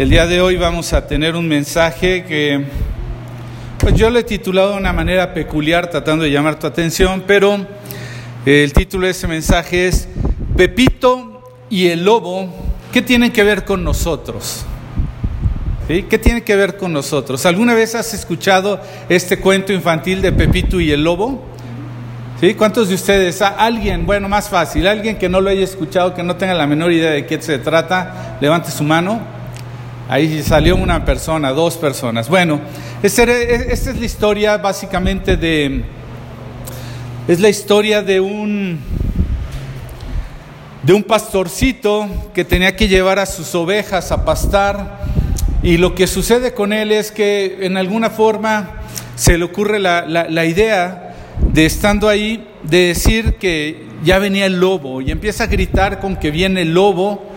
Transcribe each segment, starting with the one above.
El día de hoy vamos a tener un mensaje que pues yo lo he titulado de una manera peculiar tratando de llamar tu atención, pero el título de ese mensaje es Pepito y el lobo, ¿qué tienen que ver con nosotros? ¿Qué tiene que ver con nosotros? ¿Alguna vez has escuchado este cuento infantil de Pepito y el lobo? ¿Sí? ¿Cuántos de ustedes? Alguien, bueno, más fácil, alguien que no lo haya escuchado, que no tenga la menor idea de qué se trata, levante su mano. Ahí salió una persona, dos personas. Bueno, esta es la historia básicamente de... Es la historia de un... de un pastorcito que tenía que llevar a sus ovejas a pastar y lo que sucede con él es que en alguna forma se le ocurre la, la idea de estando ahí, de decir que ya venía el lobo y empieza a gritar con que viene el lobo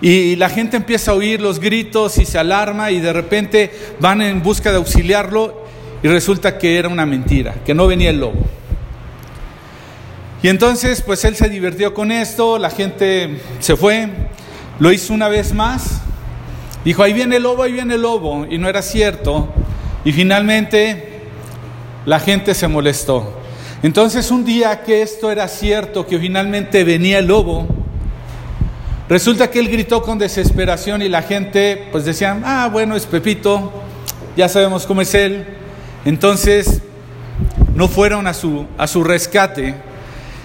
y la gente empieza a oír los gritos y se alarma y de repente van en busca de auxiliarlo y resulta que era una mentira, que no venía el lobo. Y entonces pues él se divirtió con esto, la gente se fue, lo hizo una vez más, dijo, ahí viene el lobo, ahí viene el lobo, y no era cierto, y finalmente la gente se molestó. Entonces un día que esto era cierto, que finalmente venía el lobo, resulta que él gritó con desesperación y la gente pues decían, ah, bueno, es Pepito, ya sabemos cómo es él. Entonces no fueron a su, a su rescate.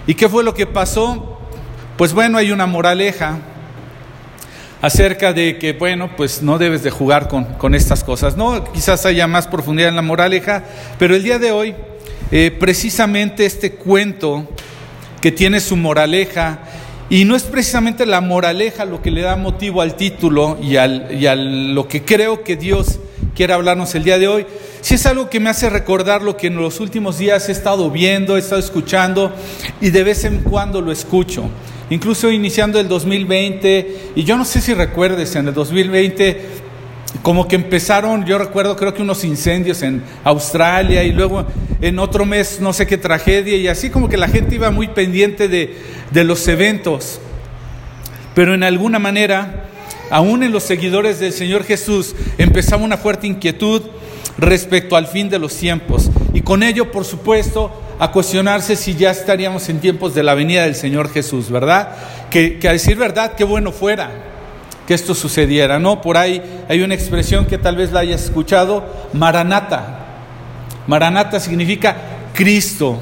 ¿Y qué fue lo que pasó? Pues bueno, hay una moraleja acerca de que, bueno, pues no debes de jugar con, con estas cosas. No, quizás haya más profundidad en la moraleja, pero el día de hoy eh, precisamente este cuento que tiene su moraleja, y no es precisamente la moraleja lo que le da motivo al título y, al, y a lo que creo que Dios quiere hablarnos el día de hoy, si es algo que me hace recordar lo que en los últimos días he estado viendo, he estado escuchando y de vez en cuando lo escucho. Incluso iniciando el 2020, y yo no sé si recuerdes, en el 2020 como que empezaron, yo recuerdo creo que unos incendios en Australia y luego en otro mes no sé qué tragedia y así como que la gente iba muy pendiente de, de los eventos. Pero en alguna manera, aún en los seguidores del Señor Jesús, empezaba una fuerte inquietud respecto al fin de los tiempos. Y con ello, por supuesto, a cuestionarse si ya estaríamos en tiempos de la venida del Señor Jesús, ¿verdad? Que, que a decir verdad, qué bueno fuera que esto sucediera, ¿no? Por ahí hay una expresión que tal vez la hayas escuchado, Maranata. Maranata significa Cristo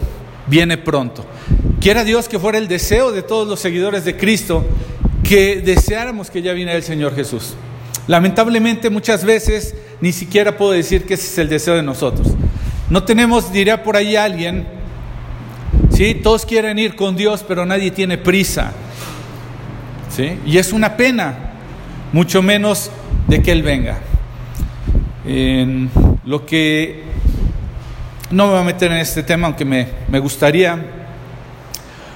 viene pronto. Quiera Dios que fuera el deseo de todos los seguidores de Cristo que deseáramos que ya viniera el Señor Jesús. Lamentablemente muchas veces ni siquiera puedo decir que ese es el deseo de nosotros. No tenemos, diría por ahí alguien, ¿sí? Todos quieren ir con Dios, pero nadie tiene prisa. ¿Sí? Y es una pena, mucho menos de que Él venga. En lo que no me voy a meter en este tema, aunque me, me gustaría,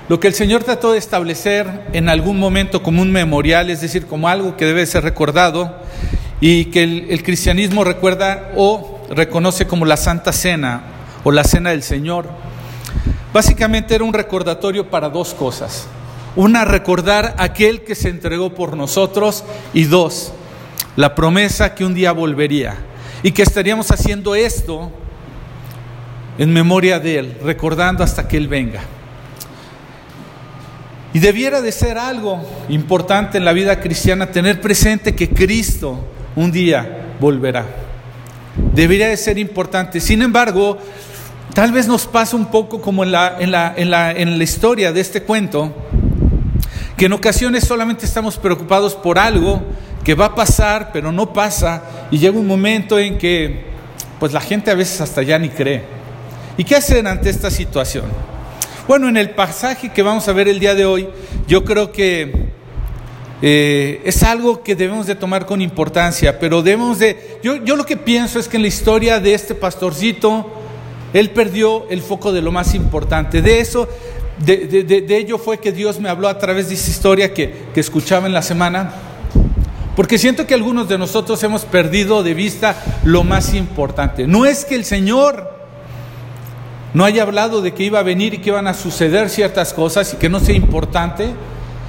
lo que el Señor trató de establecer en algún momento como un memorial, es decir, como algo que debe ser recordado y que el, el cristianismo recuerda o reconoce como la Santa Cena o la Cena del Señor, básicamente era un recordatorio para dos cosas. Una, recordar aquel que se entregó por nosotros y dos, la promesa que un día volvería y que estaríamos haciendo esto en memoria de Él, recordando hasta que Él venga. Y debiera de ser algo importante en la vida cristiana tener presente que Cristo un día volverá. Debería de ser importante. Sin embargo, tal vez nos pasa un poco como en la, en la, en la, en la historia de este cuento, que en ocasiones solamente estamos preocupados por algo que va a pasar, pero no pasa, y llega un momento en que pues la gente a veces hasta ya ni cree. ¿Y qué hacer ante esta situación? Bueno, en el pasaje que vamos a ver el día de hoy, yo creo que eh, es algo que debemos de tomar con importancia, pero debemos de... Yo, yo lo que pienso es que en la historia de este pastorcito, él perdió el foco de lo más importante. De eso, de, de, de, ello fue que Dios me habló a través de esa historia que, que escuchaba en la semana, porque siento que algunos de nosotros hemos perdido de vista lo más importante. No es que el Señor no haya hablado de que iba a venir y que iban a suceder ciertas cosas y que no sea importante,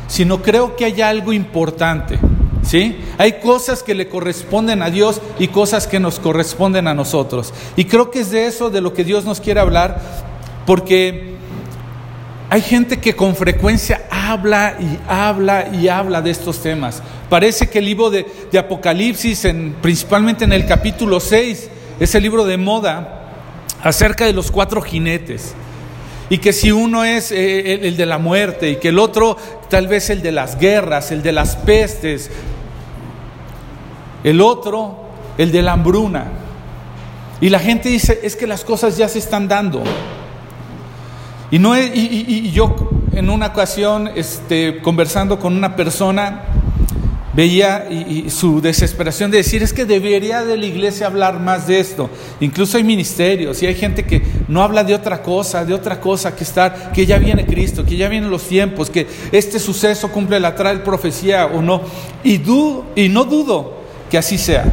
sino creo que hay algo importante. ¿Sí? Hay cosas que le corresponden a Dios y cosas que nos corresponden a nosotros. Y creo que es de eso de lo que Dios nos quiere hablar, porque hay gente que con frecuencia habla y habla y habla de estos temas. Parece que el libro de, Apocalipsis, en, principalmente en el capítulo 6, es el libro de moda acerca de los cuatro jinetes. Y que si uno es eh, el, de la muerte y que el otro tal vez el de las guerras, el de las pestes, el otro el de la hambruna. Y la gente dice, es que las cosas ya se están dando. Y, no y, yo en una ocasión, este, conversando con una persona, veía y, su desesperación de decir, es que debería de la iglesia hablar más de esto. Incluso hay ministerios y hay gente que no habla de otra cosa, de otra cosa que estar, que ya viene Cristo, que ya vienen los tiempos, que este suceso cumple la trae profecía o no. Y, dudo, y no dudo que así sea.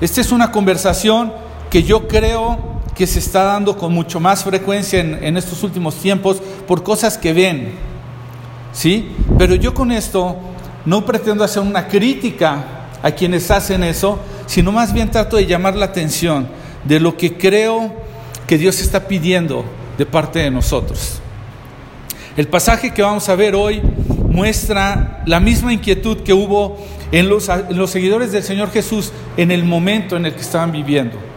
Esta es una conversación que yo creo que se está dando con mucho más frecuencia en, estos últimos tiempos por cosas que ven. ¿Sí? Pero yo con esto no pretendo hacer una crítica a quienes hacen eso, sino más bien trato de llamar la atención de lo que creo que Dios está pidiendo de parte de nosotros. El pasaje que vamos a ver hoy muestra la misma inquietud que hubo en los, en los seguidores del Señor Jesús en el momento en el que estaban viviendo.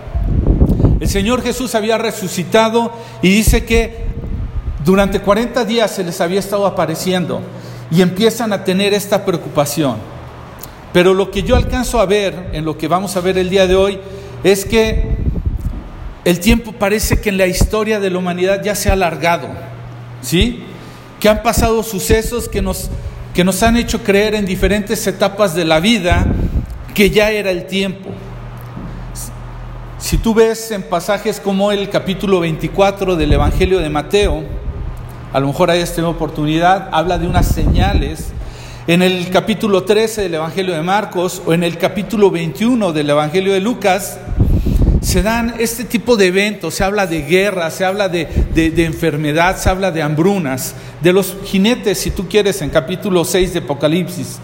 Señor Jesús había resucitado y dice que durante 40 días se les había estado apareciendo y empiezan a tener esta preocupación. Pero lo que yo alcanzo a ver, en lo que vamos a ver el día de hoy, es que el tiempo parece que en la historia de la humanidad ya se ha alargado, ¿sí? Que han pasado sucesos que nos, que nos han hecho creer en diferentes etapas de la vida que ya era el tiempo. Si tú ves en pasajes como el capítulo 24 del Evangelio de Mateo, a lo mejor hayas tenido oportunidad, habla de unas señales. En el capítulo 13 del Evangelio de Marcos o en el capítulo 21 del Evangelio de Lucas, se dan este tipo de eventos, se habla de guerra, se habla de, de, enfermedad, se habla de hambrunas, de los jinetes, si tú quieres, en capítulo 6 de Apocalipsis.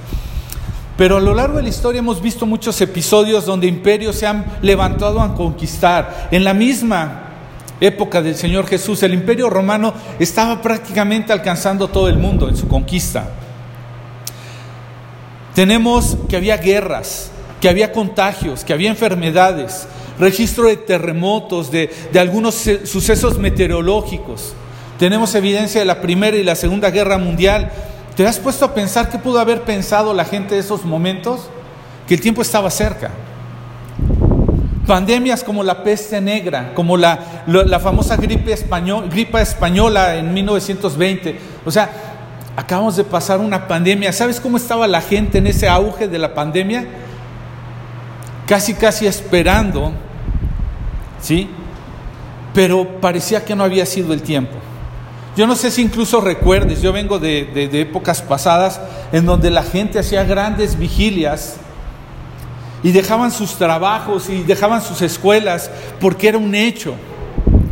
Pero a lo largo de la historia hemos visto muchos episodios donde imperios se han levantado a conquistar. En la misma época del Señor Jesús, el imperio romano estaba prácticamente alcanzando todo el mundo en su conquista. Tenemos que había guerras, que había contagios, que había enfermedades, registro de terremotos, de, de algunos sucesos meteorológicos. Tenemos evidencia de la Primera y la Segunda Guerra Mundial ¿Te has puesto a pensar qué pudo haber pensado la gente de esos momentos? Que el tiempo estaba cerca. Pandemias como la peste negra, como la, famosa gripe, español, gripe española en 1920. O sea, acabamos de pasar una pandemia. ¿Sabes cómo estaba la gente en ese auge de la pandemia? Casi, casi esperando, ¿sí? Pero parecía que no había sido el tiempo. Yo no sé si incluso recuerdes, yo vengo de, épocas pasadas en donde la gente hacía grandes vigilias y dejaban sus trabajos y dejaban sus escuelas porque era un hecho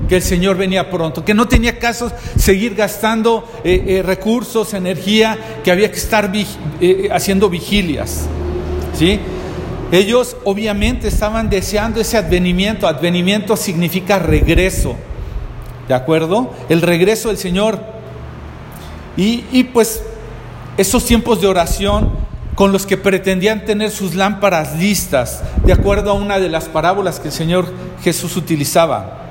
que el Señor venía pronto, que no tenía caso seguir gastando eh, eh, recursos, energía, que había que estar eh, haciendo vigilias. ¿sí? Ellos obviamente estaban deseando ese advenimiento, advenimiento significa regreso. ¿De acuerdo? El regreso del Señor. Y, pues esos tiempos de oración con los que pretendían tener sus lámparas listas, de acuerdo a una de las parábolas que el Señor Jesús utilizaba.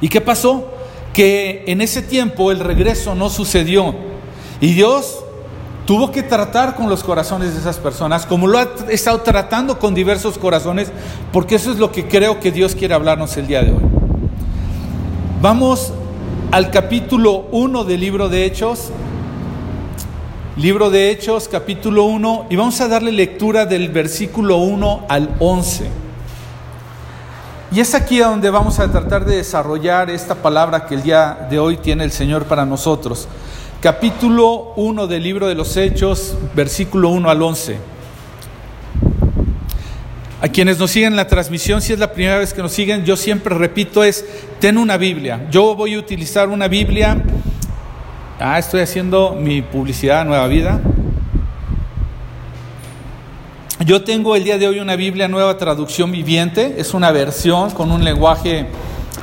¿Y qué pasó? Que en ese tiempo el regreso no sucedió. Y Dios tuvo que tratar con los corazones de esas personas, como lo ha estado tratando con diversos corazones, porque eso es lo que creo que Dios quiere hablarnos el día de hoy. Vamos al capítulo 1 del libro de Hechos. Libro de Hechos, capítulo 1, y vamos a darle lectura del versículo 1 al 11. Y es aquí donde vamos a tratar de desarrollar esta palabra que el día de hoy tiene el Señor para nosotros. Capítulo 1 del libro de los Hechos, versículo 1 al 11. A quienes nos siguen en la transmisión, si es la primera vez que nos siguen, yo siempre repito es, ten una Biblia. Yo voy a utilizar una Biblia. Ah, estoy haciendo mi publicidad Nueva Vida. yo tengo el día de hoy una Biblia nueva traducción viviente, es una versión con un lenguaje,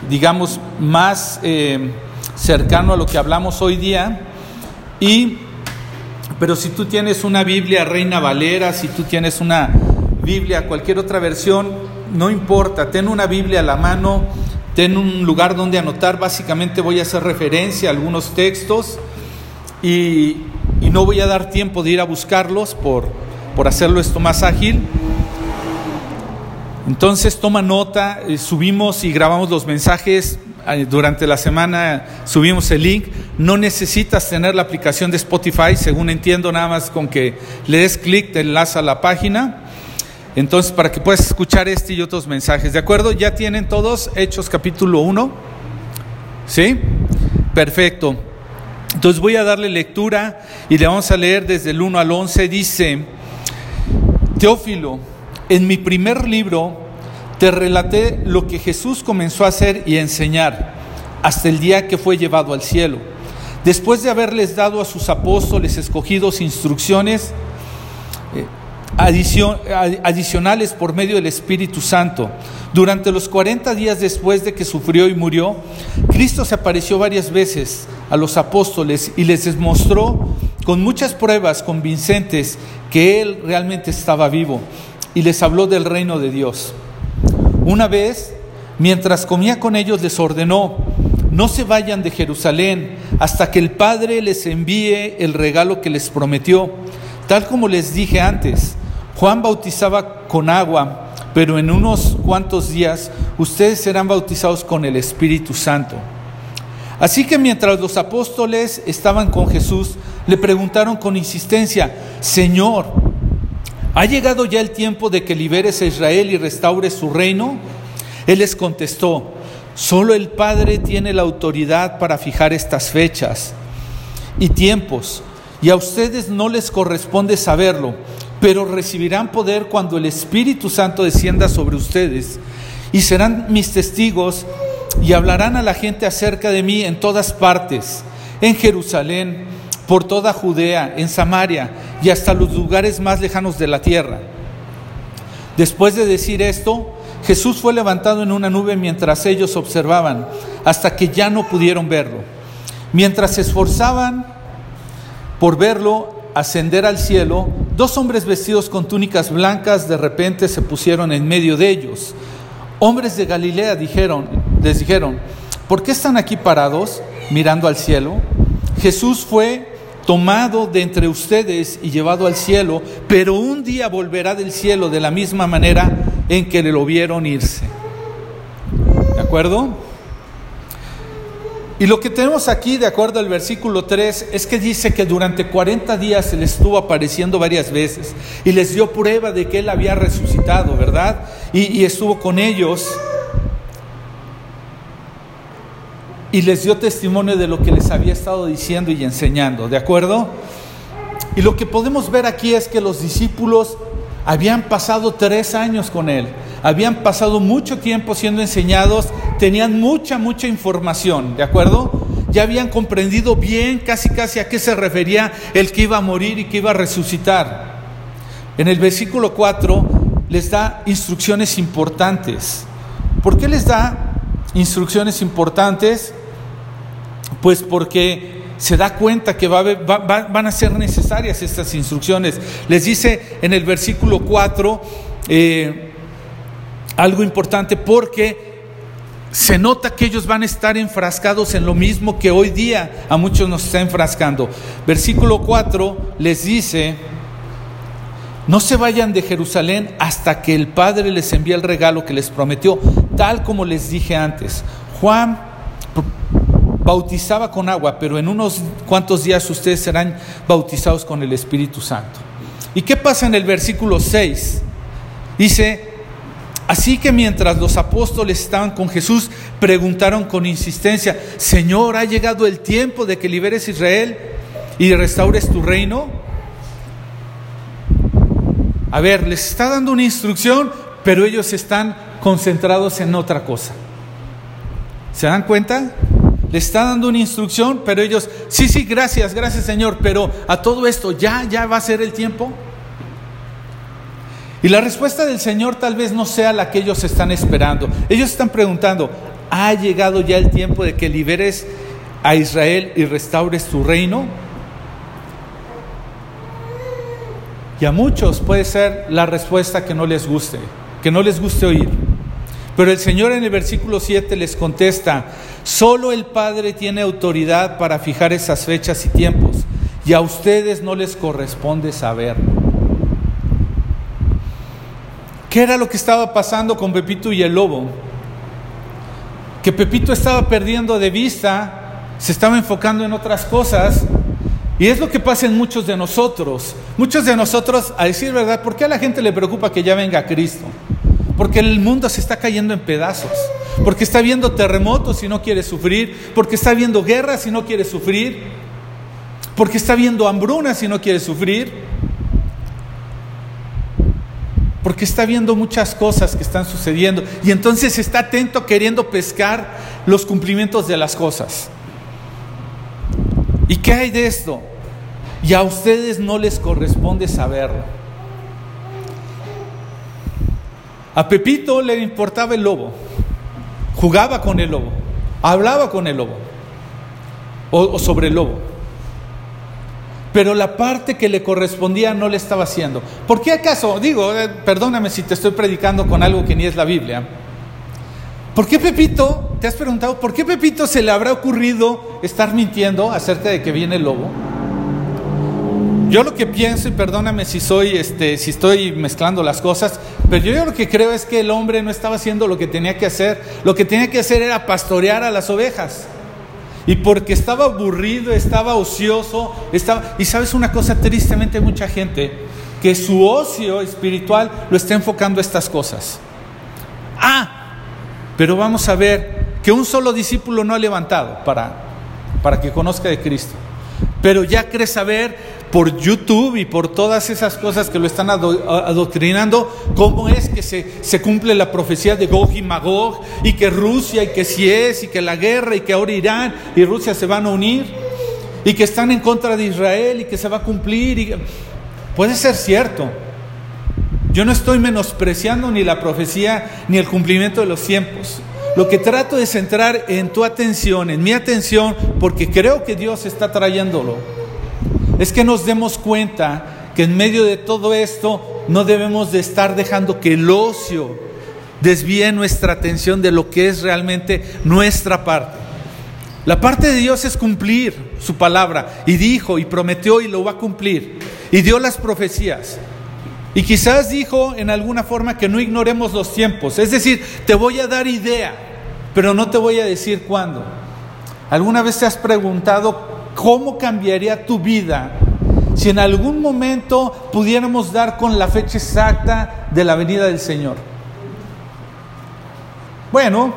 digamos, más eh, cercano a lo que hablamos hoy día. Y, pero si tú tienes una Biblia Reina Valera, si tú tienes una Biblia, cualquier otra versión, no importa, ten una Biblia a la mano, ten un lugar donde anotar, básicamente voy a hacer referencia a algunos textos y, y no voy a dar tiempo de ir a buscarlos por por hacerlo esto más ágil. Entonces toma nota, eh, subimos y grabamos los mensajes eh, durante la semana, subimos el link. No necesitas tener la aplicación de Spotify, según entiendo, nada más con que le des clic te enlaza a la página. Entonces, para que puedas escuchar este y otros mensajes, ¿de acuerdo? ¿Ya tienen todos Hechos capítulo 1? ¿Sí? Perfecto. Entonces voy a darle lectura y le vamos a leer desde el 1 al 11. Dice, Teófilo, en mi primer libro te relaté lo que Jesús comenzó a hacer y a enseñar hasta el día que fue llevado al cielo. Después de haberles dado a sus apóstoles escogidos instrucciones adicionales por medio del Espíritu Santo, durante los 40 días después de que sufrió y murió, Cristo se apareció varias veces a los apóstoles y les demostró con muchas pruebas convincentes que Él realmente estaba vivo y les habló del reino de Dios. Una vez, mientras comía con ellos, les ordenó, no se vayan de Jerusalén hasta que el Padre les envíe el regalo que les prometió. Tal como les dije antes, Juan bautizaba con agua, pero en unos cuantos días ustedes serán bautizados con el Espíritu Santo. Así que mientras los apóstoles estaban con Jesús, le preguntaron con insistencia, Señor, ¿ha llegado ya el tiempo de que liberes a Israel y restaures su reino? Él les contestó, solo el Padre tiene la autoridad para fijar estas fechas y tiempos, y a ustedes no les corresponde saberlo, pero recibirán poder cuando el Espíritu Santo descienda sobre ustedes, y serán mis testigos y hablarán a la gente acerca de mí en todas partes, en Jerusalén, por toda Judea, en Samaria y hasta los lugares más lejanos de la tierra. Después de decir esto, Jesús fue levantado en una nube mientras ellos observaban, hasta que ya no pudieron verlo. Mientras se esforzaban por verlo ascender al cielo, dos hombres vestidos con túnicas blancas de repente se pusieron en medio de ellos. Hombres de Galilea dijeron, les dijeron, ¿por qué están aquí parados mirando al cielo? Jesús fue tomado de entre ustedes y llevado al cielo, pero un día volverá del cielo de la misma manera en que le lo vieron irse. ¿De acuerdo? Y lo que tenemos aquí, de acuerdo al versículo 3, es que dice que durante 40 días se le estuvo apareciendo varias veces y les dio prueba de que él había resucitado, ¿verdad? Y, y estuvo con ellos y les dio testimonio de lo que les había estado diciendo y enseñando, ¿de acuerdo? Y lo que podemos ver aquí es que los discípulos habían pasado tres años con él, habían pasado mucho tiempo siendo enseñados, tenían mucha, mucha información, ¿de acuerdo? Ya habían comprendido bien casi, casi a qué se refería el que iba a morir y que iba a resucitar. En el versículo 4 les da instrucciones importantes. ¿Por qué les da instrucciones importantes? Pues porque se da cuenta que va van a ser necesarias estas instrucciones. Les dice en el versículo 4 eh, algo importante porque se nota que ellos van a estar enfrascados en lo mismo que hoy día a muchos nos está enfrascando. Versículo 4 les dice, no se vayan de Jerusalén hasta que el Padre les envíe el regalo que les prometió, tal como les dije antes. Juan bautizaba con agua, pero en unos cuantos días ustedes serán bautizados con el Espíritu Santo. ¿Y qué pasa en el versículo 6? Dice, así que mientras los apóstoles estaban con Jesús, preguntaron con insistencia, Señor, ¿ha llegado el tiempo de que liberes Israel y restaures tu reino? A ver, les está dando una instrucción, pero ellos están concentrados en otra cosa. ¿Se dan cuenta? le está dando una instrucción, pero ellos, sí, sí, gracias, gracias Señor, pero a todo esto, ¿ya, ya va a ser el tiempo? Y la respuesta del Señor tal vez no sea la que ellos están esperando. Ellos están preguntando, ¿ha llegado ya el tiempo de que liberes a Israel y restaures tu reino? Y a muchos puede ser la respuesta que no les guste, que no les guste oír. Pero el Señor en el versículo 7 les contesta, solo el Padre tiene autoridad para fijar esas fechas y tiempos, y a ustedes no les corresponde saberlo. ¿Qué era lo que estaba pasando con Pepito y el lobo? Que Pepito estaba perdiendo de vista, se estaba enfocando en otras cosas. Y es lo que pasa en muchos de nosotros. Muchos de nosotros, a decir verdad, ¿por qué a la gente le preocupa que ya venga Cristo? Porque el mundo se está cayendo en pedazos. Porque está viendo terremotos y no quiere sufrir. Porque está viendo guerras y no quiere sufrir. Porque está viendo hambrunas y no quiere sufrir porque está viendo muchas cosas que están sucediendo y entonces está atento queriendo pescar los cumplimientos de las cosas. ¿Y qué hay de esto? Y a ustedes no les corresponde saberlo. A Pepito le importaba el lobo, jugaba con el lobo, hablaba con el lobo o, o sobre el lobo pero la parte que le correspondía no le estaba haciendo. ¿Por qué acaso? Digo, eh, perdóname si te estoy predicando con algo que ni es la Biblia. ¿Por qué Pepito, te has preguntado, por qué Pepito se le habrá ocurrido estar mintiendo acerca de que viene el lobo? Yo lo que pienso, y perdóname si este, si estoy mezclando las cosas, pero yo lo que creo es que el hombre no estaba haciendo lo que tenía que hacer. Lo que tenía que hacer era pastorear a las ovejas. Y porque estaba aburrido, estaba ocioso, estaba... Y sabes una cosa, tristemente mucha gente que su ocio espiritual lo está enfocando a estas cosas. Ah, pero vamos a ver que un solo discípulo no ha levantado para, para que conozca de Cristo. Pero ya crees saber por YouTube y por todas esas cosas que lo están adoctrinando, cómo es que se, cumple la profecía de Gog y Magog, y que Rusia, y que si es, y que la guerra, y que ahora Irán y Rusia se van a unir, y que están en contra de Israel, y que se va a cumplir. Y... Puede ser cierto. Yo no estoy menospreciando ni la profecía ni el cumplimiento de los tiempos. Lo que trato es centrar en tu atención, en mi atención, porque creo que Dios está trayéndolo es que nos demos cuenta que en medio de todo esto no debemos de estar dejando que el ocio desvíe nuestra atención de lo que es realmente nuestra parte. La parte de Dios es cumplir su palabra y dijo y prometió y lo va a cumplir y dio las profecías. Y quizás dijo en alguna forma que no ignoremos los tiempos, es decir, te voy a dar idea, pero no te voy a decir cuándo. ¿Alguna vez te has preguntado ¿Cómo cambiaría tu vida si en algún momento pudiéramos dar con la fecha exacta de la venida del Señor? Bueno,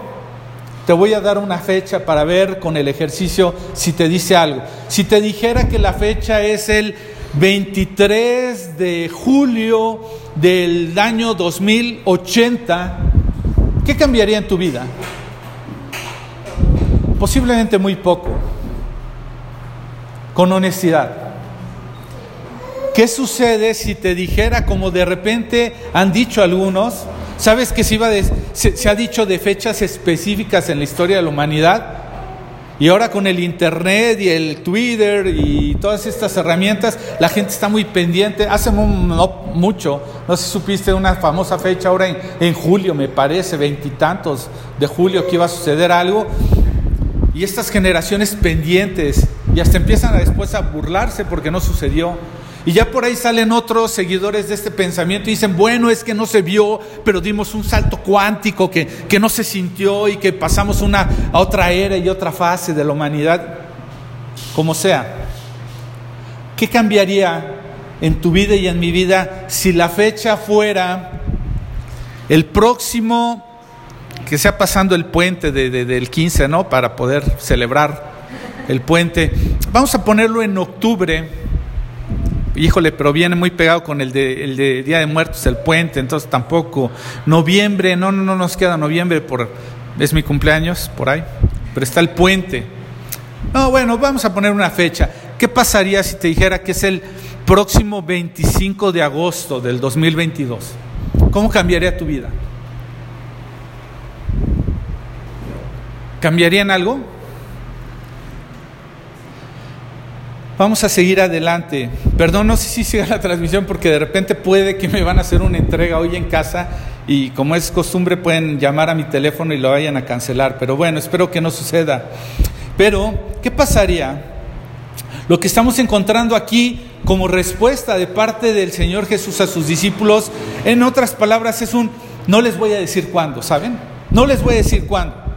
te voy a dar una fecha para ver con el ejercicio si te dice algo. Si te dijera que la fecha es el 23 de julio del año 2080, ¿qué cambiaría en tu vida? Posiblemente muy poco con honestidad. ¿Qué sucede si te dijera, como de repente han dicho algunos, sabes que se, se, ha dicho de fechas específicas en la historia de la humanidad? Y ahora con el Internet y el Twitter y todas estas herramientas, la gente está muy pendiente. Hace no mucho, no sé si supiste una famosa fecha ahora en julio, me parece, veintitantos de julio, que iba a suceder algo. Y estas generaciones pendientes y hasta empiezan después a burlarse porque no sucedió. Y ya por ahí salen otros seguidores de este pensamiento y dicen, bueno, es que no se vio, pero dimos un salto cuántico que, que no se sintió y que pasamos una, a otra era y otra fase de la humanidad. Como sea, ¿qué cambiaría en tu vida y en mi vida si la fecha fuera el próximo, que sea pasando el puente del 15, ¿no? Para poder celebrar el puente. Vamos a ponerlo en octubre. Híjole, pero viene muy pegado con el de, el de Día de Muertos, el puente, entonces tampoco. Noviembre, no, no, no nos queda noviembre, por, es mi cumpleaños, por ahí, pero está el puente. No, bueno, vamos a poner una fecha. ¿Qué pasaría si te dijera que es el próximo 25 de agosto del 2022? ¿cómo cambiaría tu vida? ¿Cambiarían algo? Vamos a seguir adelante. Perdón, no sé si siga la transmisión porque de repente puede que me van a hacer una entrega hoy en casa y como es costumbre pueden llamar a mi teléfono y lo vayan a cancelar. Pero bueno, espero que no suceda. Pero, ¿qué pasaría? Lo que estamos encontrando aquí como respuesta de parte del Señor Jesús a sus discípulos, en otras palabras, es un, no les voy a decir cuándo, ¿saben? No les voy a decir cuándo.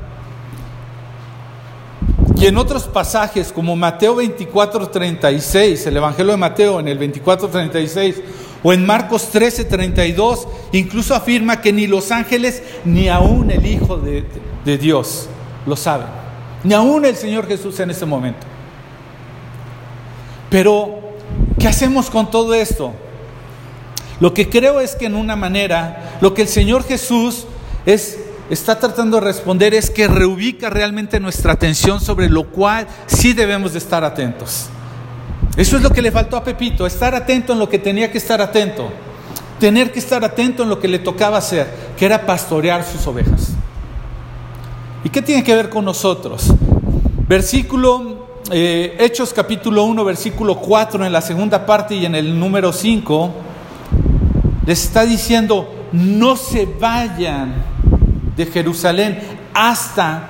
Y en otros pasajes, como Mateo 24, 36, el Evangelio de Mateo en el 24, 36, o en Marcos 13, 32, incluso afirma que ni los ángeles ni aún el Hijo de, de Dios lo saben, ni aún el Señor Jesús en ese momento. Pero, ¿qué hacemos con todo esto? Lo que creo es que en una manera, lo que el Señor Jesús es está tratando de responder es que reubica realmente nuestra atención sobre lo cual sí debemos de estar atentos. Eso es lo que le faltó a Pepito, estar atento en lo que tenía que estar atento, tener que estar atento en lo que le tocaba hacer, que era pastorear sus ovejas. ¿Y qué tiene que ver con nosotros? Versículo, eh, Hechos capítulo 1, versículo 4 en la segunda parte y en el número 5, les está diciendo, no se vayan de Jerusalén hasta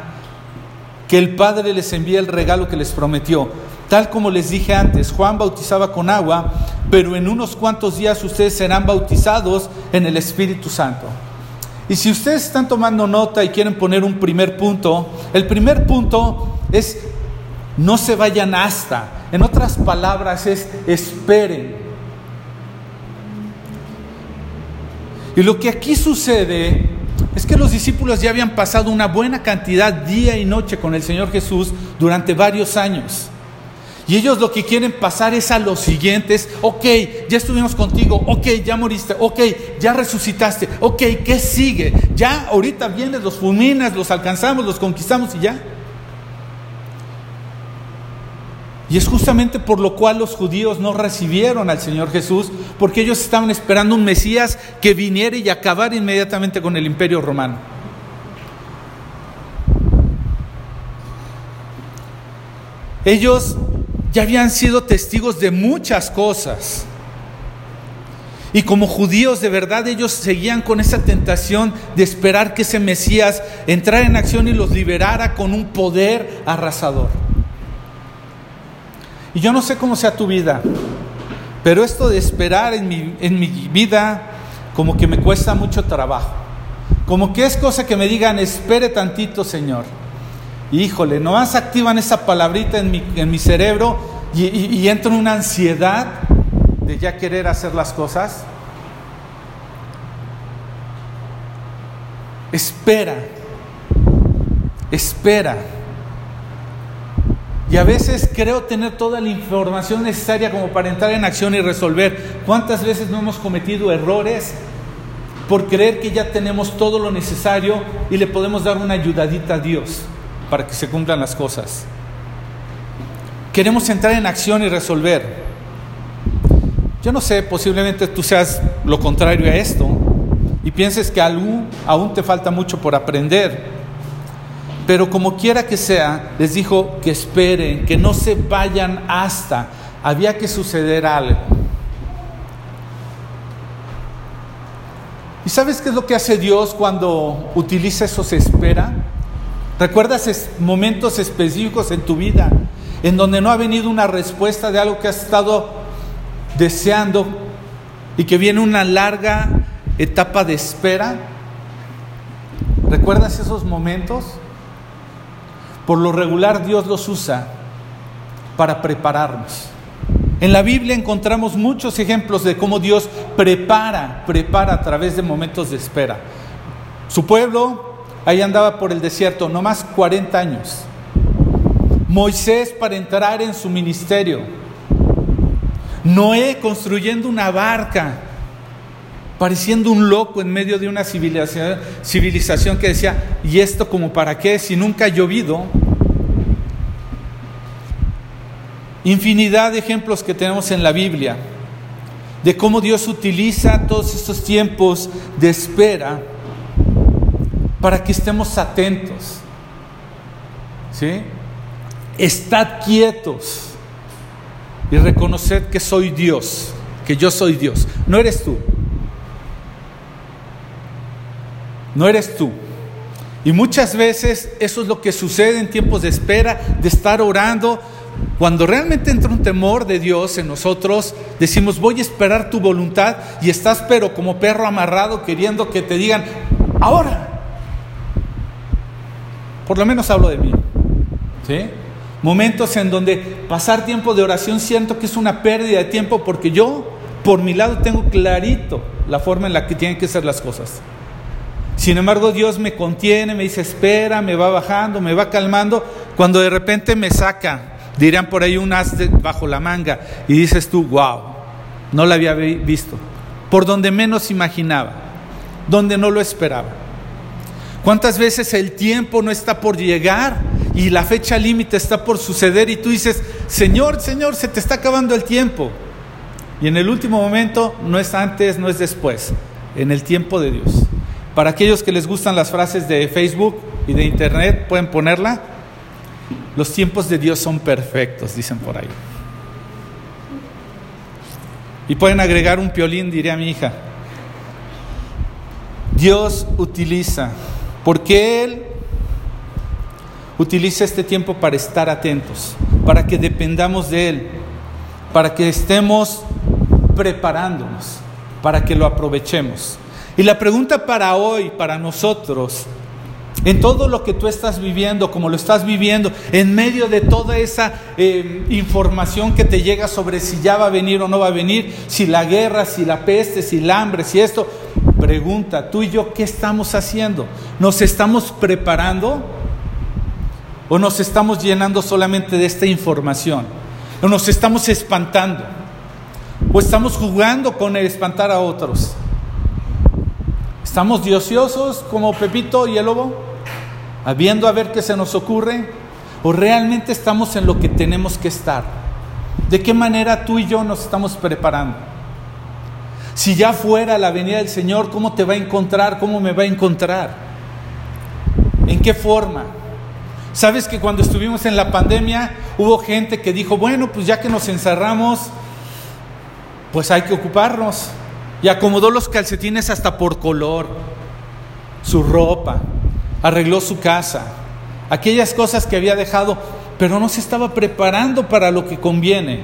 que el Padre les envíe el regalo que les prometió. Tal como les dije antes, Juan bautizaba con agua, pero en unos cuantos días ustedes serán bautizados en el Espíritu Santo. Y si ustedes están tomando nota y quieren poner un primer punto, el primer punto es no se vayan hasta. En otras palabras es esperen. Y lo que aquí sucede es que los discípulos ya habían pasado una buena cantidad día y noche con el Señor Jesús durante varios años. Y ellos lo que quieren pasar es a los siguientes, ok, ya estuvimos contigo, ok, ya moriste, ok, ya resucitaste, ok, ¿qué sigue? Ya ahorita vienes, los fulminas, los alcanzamos, los conquistamos y ya. Y es justamente por lo cual los judíos no recibieron al Señor Jesús, porque ellos estaban esperando un Mesías que viniera y acabara inmediatamente con el imperio romano. Ellos ya habían sido testigos de muchas cosas. Y como judíos de verdad ellos seguían con esa tentación de esperar que ese Mesías entrara en acción y los liberara con un poder arrasador. Y yo no sé cómo sea tu vida, pero esto de esperar en mi, en mi vida como que me cuesta mucho trabajo. Como que es cosa que me digan, espere tantito, Señor. híjole, nomás activan esa palabrita en mi, en mi cerebro y, y entro en una ansiedad de ya querer hacer las cosas. Espera, espera. Y a veces creo tener toda la información necesaria como para entrar en acción y resolver. ¿Cuántas veces no hemos cometido errores por creer que ya tenemos todo lo necesario y le podemos dar una ayudadita a Dios para que se cumplan las cosas? Queremos entrar en acción y resolver. Yo no sé, posiblemente tú seas lo contrario a esto y pienses que aún, aún te falta mucho por aprender. Pero como quiera que sea, les dijo que esperen, que no se vayan hasta. Había que suceder algo. ¿Y sabes qué es lo que hace Dios cuando utiliza esos espera? ¿Recuerdas momentos específicos en tu vida en donde no ha venido una respuesta de algo que has estado deseando y que viene una larga etapa de espera? ¿Recuerdas esos momentos? Por lo regular Dios los usa para prepararnos. En la Biblia encontramos muchos ejemplos de cómo Dios prepara, prepara a través de momentos de espera. Su pueblo ahí andaba por el desierto, no más 40 años. Moisés para entrar en su ministerio. Noé construyendo una barca, pareciendo un loco en medio de una civilización, que decía, ¿y esto como para qué si nunca ha llovido? Infinidad de ejemplos que tenemos en la Biblia. de cómo Dios utiliza todos estos tiempos de espera para que estemos atentos. ¿Sí? Estad quietos y reconoced que soy Dios, que yo soy Dios. No eres tú. No eres tú. Y muchas veces eso es lo que sucede en tiempos de espera, de estar orando. Cuando realmente entra un temor de Dios en nosotros, decimos, voy a esperar tu voluntad y estás pero como perro amarrado queriendo que te digan, ahora. Por lo menos hablo de mí. ¿Sí? Momentos en donde pasar tiempo de oración siento que es una pérdida de tiempo porque yo, por mi lado, tengo clarito la forma en la que tienen que ser las cosas. Sin embargo, Dios me contiene, me dice, espera, me va bajando, me va calmando, cuando de repente me saca, dirían por ahí un as bajo la manga, y dices tú, wow, no la había visto, por donde menos imaginaba, donde no lo esperaba. ¿Cuántas veces el tiempo no está por llegar y la fecha límite está por suceder y tú dices, Señor, Señor, se te está acabando el tiempo? Y en el último momento no es antes, no es después, en el tiempo de Dios. Para aquellos que les gustan las frases de Facebook y de Internet, pueden ponerla. Los tiempos de Dios son perfectos, dicen por ahí. Y pueden agregar un piolín, diría mi hija. Dios utiliza, porque Él utiliza este tiempo para estar atentos, para que dependamos de Él, para que estemos preparándonos, para que lo aprovechemos. Y la pregunta para hoy, para nosotros, en todo lo que tú estás viviendo, como lo estás viviendo, en medio de toda esa eh, información que te llega sobre si ya va a venir o no va a venir, si la guerra, si la peste, si el hambre, si esto, pregunta, tú y yo, ¿qué estamos haciendo? ¿Nos estamos preparando o nos estamos llenando solamente de esta información? ¿O nos estamos espantando? ¿O estamos jugando con el espantar a otros? ¿Estamos diociosos como Pepito y el lobo? Habiendo a ver qué se nos ocurre. ¿O realmente estamos en lo que tenemos que estar? ¿De qué manera tú y yo nos estamos preparando? Si ya fuera la venida del Señor, ¿cómo te va a encontrar? ¿Cómo me va a encontrar? ¿En qué forma? Sabes que cuando estuvimos en la pandemia hubo gente que dijo, bueno, pues ya que nos encerramos, pues hay que ocuparnos y acomodó los calcetines hasta por color, su ropa, arregló su casa, aquellas cosas que había dejado, pero no se estaba preparando para lo que conviene.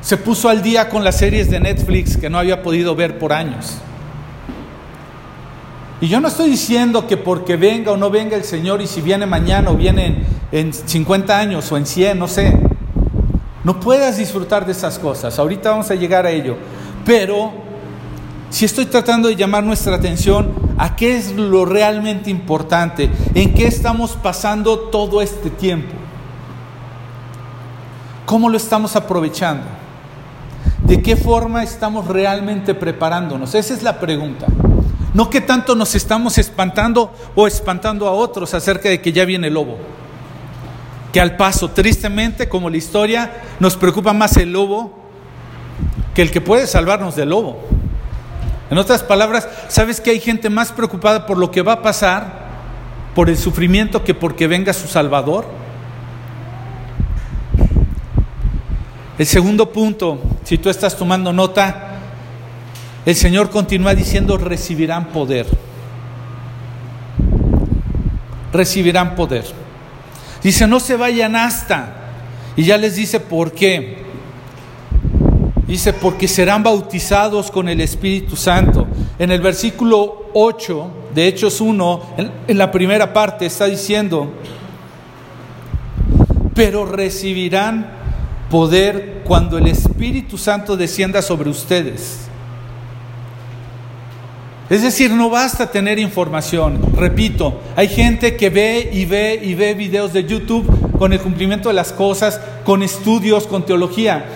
Se puso al día con las series de Netflix que no había podido ver por años. Y yo no estoy diciendo que porque venga o no venga el Señor y si viene mañana o viene en, en 50 años o en 100, no sé, no puedas disfrutar de esas cosas. Ahorita vamos a llegar a ello. Pero si estoy tratando de llamar nuestra atención a qué es lo realmente importante, en qué estamos pasando todo este tiempo, cómo lo estamos aprovechando, de qué forma estamos realmente preparándonos. Esa es la pregunta. No qué tanto nos estamos espantando o espantando a otros acerca de que ya viene el lobo que al paso, tristemente, como la historia, nos preocupa más el lobo que el que puede salvarnos del lobo. En otras palabras, ¿sabes que hay gente más preocupada por lo que va a pasar, por el sufrimiento, que porque venga su Salvador? El segundo punto, si tú estás tomando nota, el Señor continúa diciendo, recibirán poder. Recibirán poder. Dice, no se vayan hasta. Y ya les dice por qué. Dice, porque serán bautizados con el Espíritu Santo. En el versículo 8 de Hechos 1, en, la primera parte, está diciendo, pero recibirán poder cuando el Espíritu Santo descienda sobre ustedes. Es decir, no basta tener información. Repito, hay gente que ve y ve y ve videos de YouTube con el cumplimiento de las cosas, con estudios, con teología.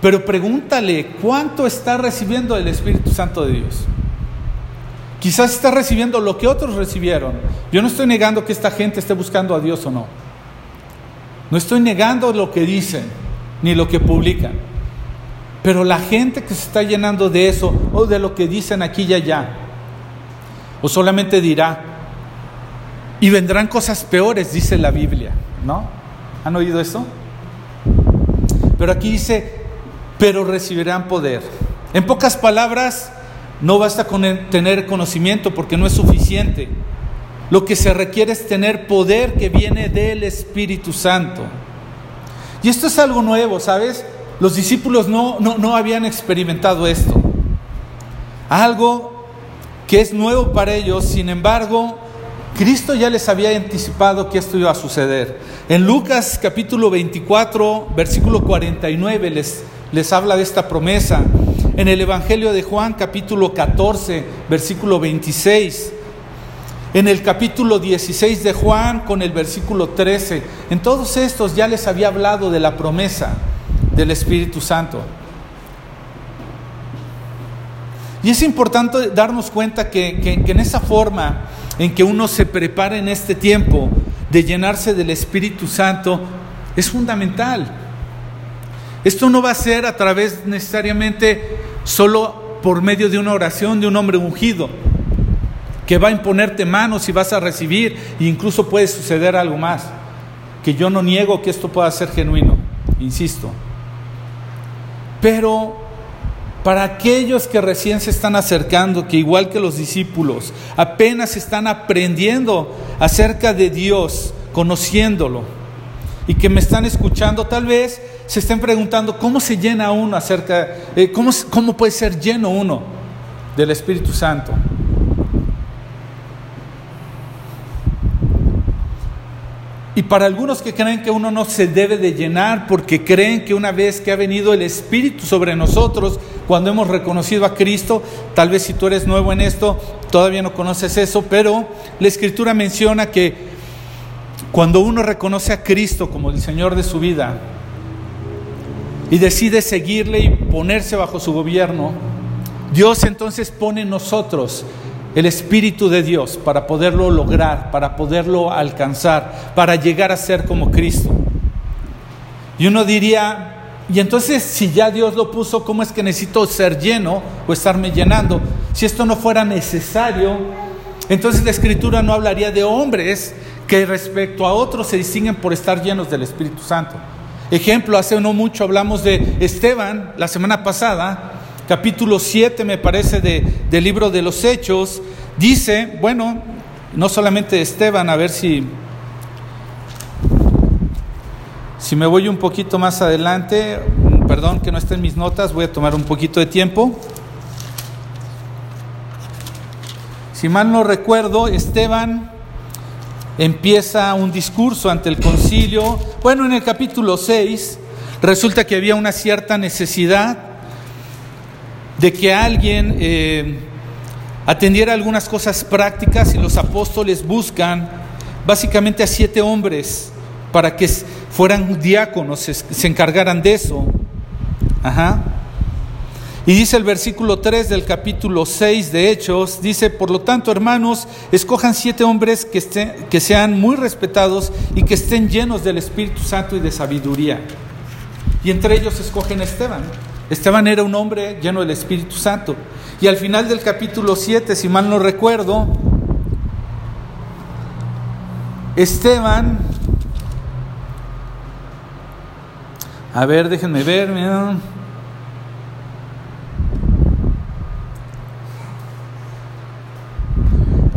Pero pregúntale, ¿cuánto está recibiendo el Espíritu Santo de Dios? Quizás está recibiendo lo que otros recibieron. Yo no estoy negando que esta gente esté buscando a Dios o no. No estoy negando lo que dicen, ni lo que publican. Pero la gente que se está llenando de eso o de lo que dicen aquí y allá, o solamente dirá, y vendrán cosas peores, dice la Biblia, ¿no? ¿Han oído eso? Pero aquí dice, pero recibirán poder. En pocas palabras, no basta con tener conocimiento porque no es suficiente. Lo que se requiere es tener poder que viene del Espíritu Santo. Y esto es algo nuevo, ¿sabes? Los discípulos no, no, no habían experimentado esto. Algo que es nuevo para ellos, sin embargo, Cristo ya les había anticipado que esto iba a suceder. En Lucas capítulo 24, versículo 49 les, les habla de esta promesa. En el Evangelio de Juan capítulo 14, versículo 26. En el capítulo 16 de Juan con el versículo 13. En todos estos ya les había hablado de la promesa del Espíritu Santo. Y es importante darnos cuenta que, que en esa forma en que uno se prepara en este tiempo de llenarse del Espíritu Santo es fundamental. Esto no va a ser a través necesariamente solo por medio de una oración de un hombre ungido, que va a imponerte manos y vas a recibir, e incluso puede suceder algo más, que yo no niego que esto pueda ser genuino, insisto. Pero para aquellos que recién se están acercando, que igual que los discípulos, apenas están aprendiendo acerca de Dios, conociéndolo, y que me están escuchando, tal vez se estén preguntando cómo se llena uno acerca, eh, cómo, cómo puede ser lleno uno del Espíritu Santo. Y para algunos que creen que uno no se debe de llenar porque creen que una vez que ha venido el Espíritu sobre nosotros, cuando hemos reconocido a Cristo, tal vez si tú eres nuevo en esto, todavía no conoces eso, pero la Escritura menciona que cuando uno reconoce a Cristo como el Señor de su vida y decide seguirle y ponerse bajo su gobierno, Dios entonces pone en nosotros el Espíritu de Dios para poderlo lograr, para poderlo alcanzar, para llegar a ser como Cristo. Y uno diría, y entonces si ya Dios lo puso, ¿cómo es que necesito ser lleno o estarme llenando? Si esto no fuera necesario, entonces la Escritura no hablaría de hombres que respecto a otros se distinguen por estar llenos del Espíritu Santo. Ejemplo, hace no mucho hablamos de Esteban, la semana pasada, capítulo 7, me parece, de, del libro de los Hechos, dice, bueno, no solamente Esteban, a ver si, si me voy un poquito más adelante, perdón que no esté en mis notas, voy a tomar un poquito de tiempo. Si mal no recuerdo, Esteban empieza un discurso ante el concilio. Bueno, en el capítulo 6 resulta que había una cierta necesidad de que alguien eh, atendiera algunas cosas prácticas y los apóstoles buscan básicamente a siete hombres para que fueran diáconos, se, encargaran de eso. Ajá. Y dice el versículo 3 del capítulo 6 de Hechos, dice, por lo tanto, hermanos, escojan siete hombres que, estén, que sean muy respetados y que estén llenos del Espíritu Santo y de sabiduría. Y entre ellos escogen a Esteban. Esteban era un hombre lleno del Espíritu Santo. Y al final del capítulo 7, si mal no recuerdo, Esteban, a ver, déjenme ver,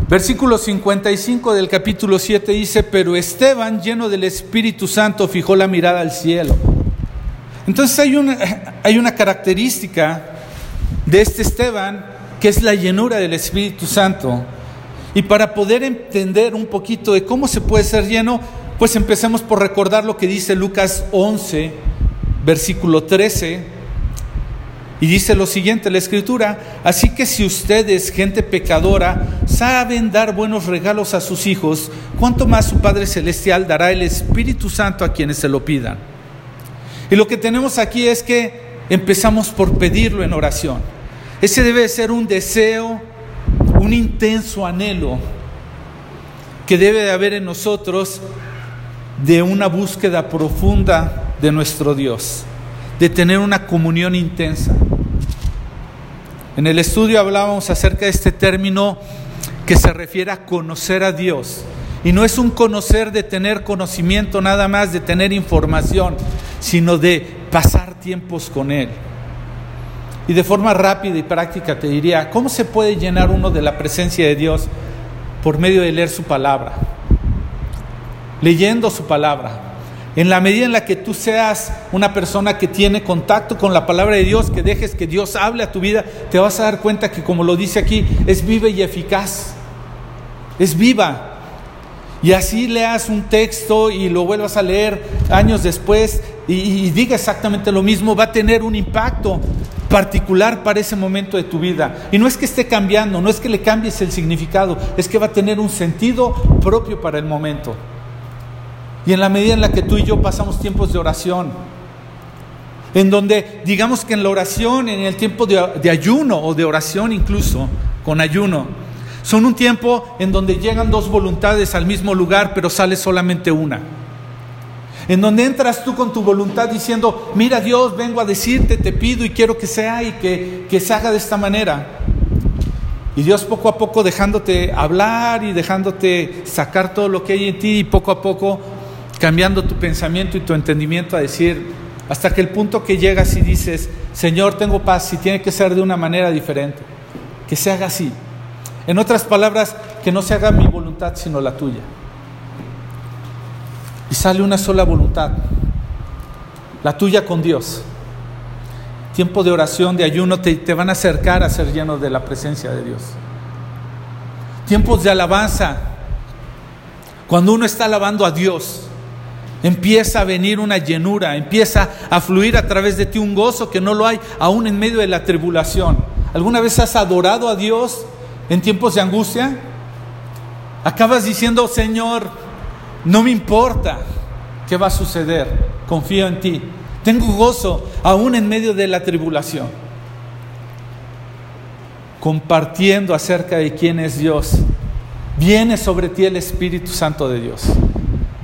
Versículo 55 del capítulo 7 dice, pero Esteban, lleno del Espíritu Santo, fijó la mirada al cielo entonces hay una, hay una característica de este Esteban que es la llenura del Espíritu Santo. Y para poder entender un poquito de cómo se puede ser lleno, pues empecemos por recordar lo que dice Lucas 11, versículo 13. Y dice lo siguiente, la escritura, así que si ustedes, gente pecadora, saben dar buenos regalos a sus hijos, ¿cuánto más su Padre Celestial dará el Espíritu Santo a quienes se lo pidan? Y lo que tenemos aquí es que empezamos por pedirlo en oración. Ese debe ser un deseo, un intenso anhelo que debe de haber en nosotros de una búsqueda profunda de nuestro Dios, de tener una comunión intensa. En el estudio hablábamos acerca de este término que se refiere a conocer a Dios. Y no es un conocer de tener conocimiento nada más, de tener información, sino de pasar tiempos con Él. Y de forma rápida y práctica te diría, ¿cómo se puede llenar uno de la presencia de Dios por medio de leer su palabra? Leyendo su palabra, en la medida en la que tú seas una persona que tiene contacto con la palabra de Dios, que dejes que Dios hable a tu vida, te vas a dar cuenta que como lo dice aquí, es viva y eficaz. Es viva. Y así leas un texto y lo vuelvas a leer años después y, diga exactamente lo mismo, va a tener un impacto particular para ese momento de tu vida. Y no es que esté cambiando, no es que le cambies el significado, es que va a tener un sentido propio para el momento. Y en la medida en la que tú y yo pasamos tiempos de oración, en donde digamos que en la oración, en el tiempo de, ayuno o de oración incluso, con ayuno, son un tiempo en donde llegan dos voluntades al mismo lugar, pero sale solamente una. En donde entras tú con tu voluntad diciendo, mira Dios, vengo a decirte, te pido y quiero que sea y que, que se haga de esta manera. Y Dios poco a poco dejándote hablar y dejándote sacar todo lo que hay en ti y poco a poco cambiando tu pensamiento y tu entendimiento a decir, hasta que el punto que llegas y dices, Señor, tengo paz, si tiene que ser de una manera diferente, que se haga así. En otras palabras, que no se haga mi voluntad, sino la tuya. Y sale una sola voluntad, la tuya con Dios. Tiempo de oración, de ayuno, te, van a acercar a ser llenos de la presencia de Dios. Tiempos de alabanza, cuando uno está alabando a Dios, Empieza a venir una llenura, empieza a fluir a través de ti un gozo que no lo hay aún en medio de la tribulación. ¿Alguna vez has adorado a Dios en tiempos de angustia? Acabas diciendo, Señor, no me importa qué va a suceder, confío en ti. Tengo gozo aún en medio de la tribulación. Compartiendo acerca de quién es Dios, viene sobre ti el Espíritu Santo de Dios.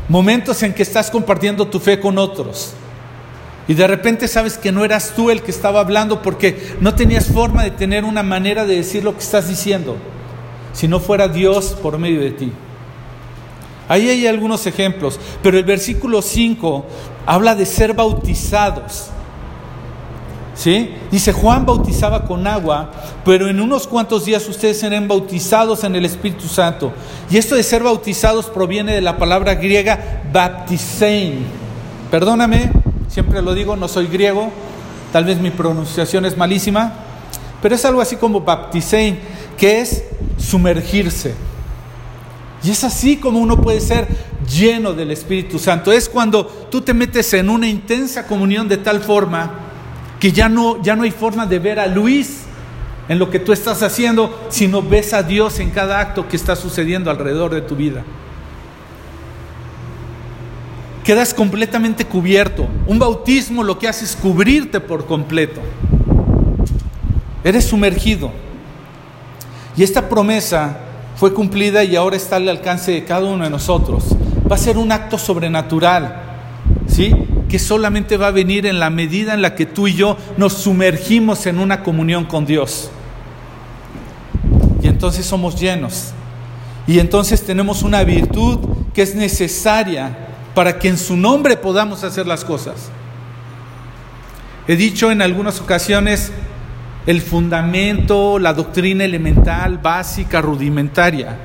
Momentos en que estás compartiendo tu fe con otros. Y de repente sabes que no eras tú el que estaba hablando porque no tenías forma de tener una manera de decir lo que estás diciendo, si no fuera Dios por medio de ti. Ahí hay algunos ejemplos, pero el versículo 5 habla de ser bautizados. ¿Sí? Dice, Juan bautizaba con agua, pero en unos cuantos días ustedes serán bautizados en el Espíritu Santo. Y esto de ser bautizados proviene de la palabra griega baptisein. Perdóname, siempre lo digo, no soy griego, tal vez mi pronunciación es malísima, pero es algo así como baptisein, que es sumergirse. Y es así como uno puede ser lleno del Espíritu Santo. Es cuando tú te metes en una intensa comunión de tal forma que ya no, ya no hay forma de ver a Luis en lo que tú estás haciendo, sino ves a Dios en cada acto que está sucediendo alrededor de tu vida. Quedas completamente cubierto. Un bautismo lo que hace es cubrirte por completo. Eres sumergido. Y esta promesa fue cumplida y ahora está al alcance de cada uno de nosotros. Va a ser un acto sobrenatural. ¿Sí? que solamente va a venir en la medida en la que tú y yo nos sumergimos en una comunión con Dios. Y entonces somos llenos. Y entonces tenemos una virtud que es necesaria para que en su nombre podamos hacer las cosas. He dicho en algunas ocasiones el fundamento, la doctrina elemental, básica, rudimentaria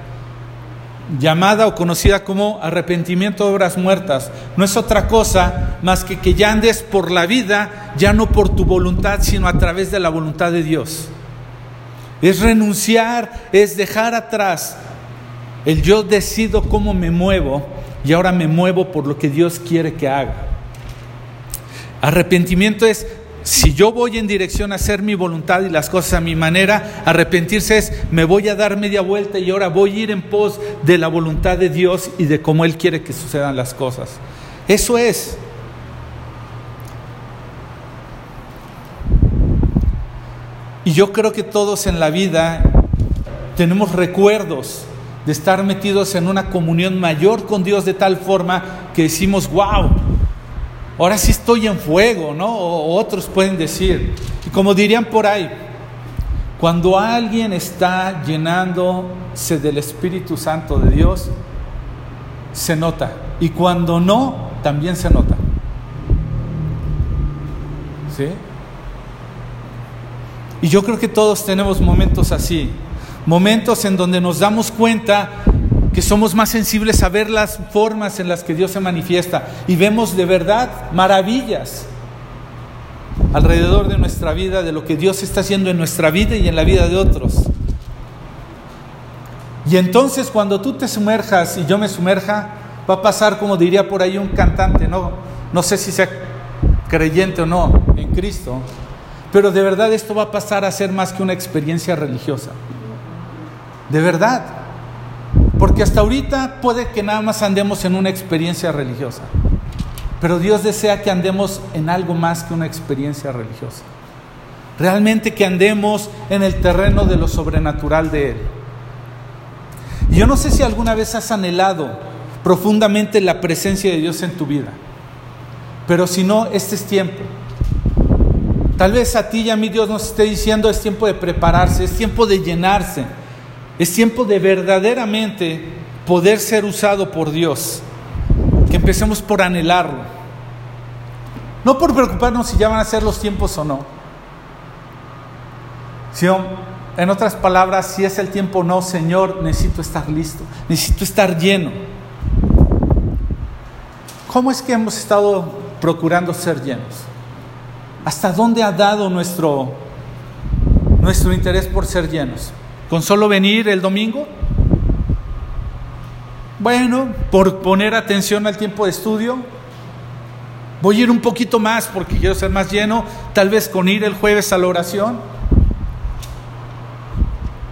llamada o conocida como arrepentimiento de obras muertas, no es otra cosa más que que ya andes por la vida, ya no por tu voluntad, sino a través de la voluntad de Dios. Es renunciar, es dejar atrás el yo decido cómo me muevo y ahora me muevo por lo que Dios quiere que haga. Arrepentimiento es si yo voy en dirección a hacer mi voluntad y las cosas a mi manera, arrepentirse es, me voy a dar media vuelta y ahora voy a ir en pos de la voluntad de Dios y de cómo Él quiere que sucedan las cosas. Eso es. Y yo creo que todos en la vida tenemos recuerdos de estar metidos en una comunión mayor con Dios de tal forma que decimos, wow, ahora sí estoy en fuego, ¿no? O otros pueden decir, y como dirían por ahí, cuando alguien está llenándose del Espíritu Santo de Dios, se nota. Y cuando no, también se nota. ¿Sí? Y yo creo que todos tenemos momentos así, momentos en donde nos damos cuenta que somos más sensibles a ver las formas en las que Dios se manifiesta y vemos de verdad maravillas alrededor de nuestra vida, de lo que Dios está haciendo en nuestra vida y en la vida de otros. Y entonces cuando tú te sumerjas y yo me sumerja, va a pasar como diría por ahí un cantante, no, no sé si sea creyente o no en Cristo, pero de verdad esto va a pasar a ser más que una experiencia religiosa. De verdad. Porque hasta ahorita puede que nada más andemos en una experiencia religiosa. Pero Dios desea que andemos en algo más que una experiencia religiosa. Realmente que andemos en el terreno de lo sobrenatural de Él. Y yo no sé si alguna vez has anhelado profundamente la presencia de Dios en tu vida. Pero si no, este es tiempo. Tal vez a ti y a mí Dios nos esté diciendo es tiempo de prepararse, es tiempo de llenarse, es tiempo de verdaderamente poder ser usado por Dios que empecemos por anhelarlo. No por preocuparnos si ya van a ser los tiempos o no. Sino, en otras palabras, si es el tiempo o no, Señor, necesito estar listo, necesito estar lleno. ¿Cómo es que hemos estado procurando ser llenos? ¿Hasta dónde ha dado nuestro, nuestro interés por ser llenos? ¿Con solo venir el domingo? Bueno, por poner atención al tiempo de estudio, voy a ir un poquito más porque quiero ser más lleno, tal vez con ir el jueves a la oración,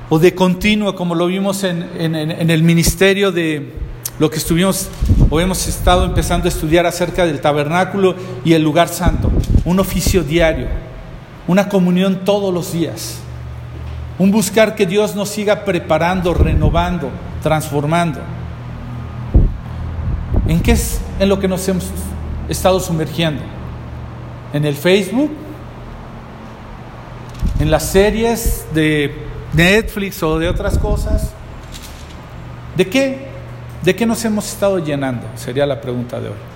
o de continuo, como lo vimos en, en el ministerio de lo que estuvimos o hemos estado empezando a estudiar acerca del tabernáculo y el lugar santo, un oficio diario, una comunión todos los días, un buscar que Dios nos siga preparando, renovando, transformando. ¿En qué es en lo que nos hemos estado sumergiendo? ¿En el Facebook? ¿En las series de Netflix o de otras cosas? ¿De qué? ¿De qué nos hemos estado llenando? Sería la pregunta de hoy.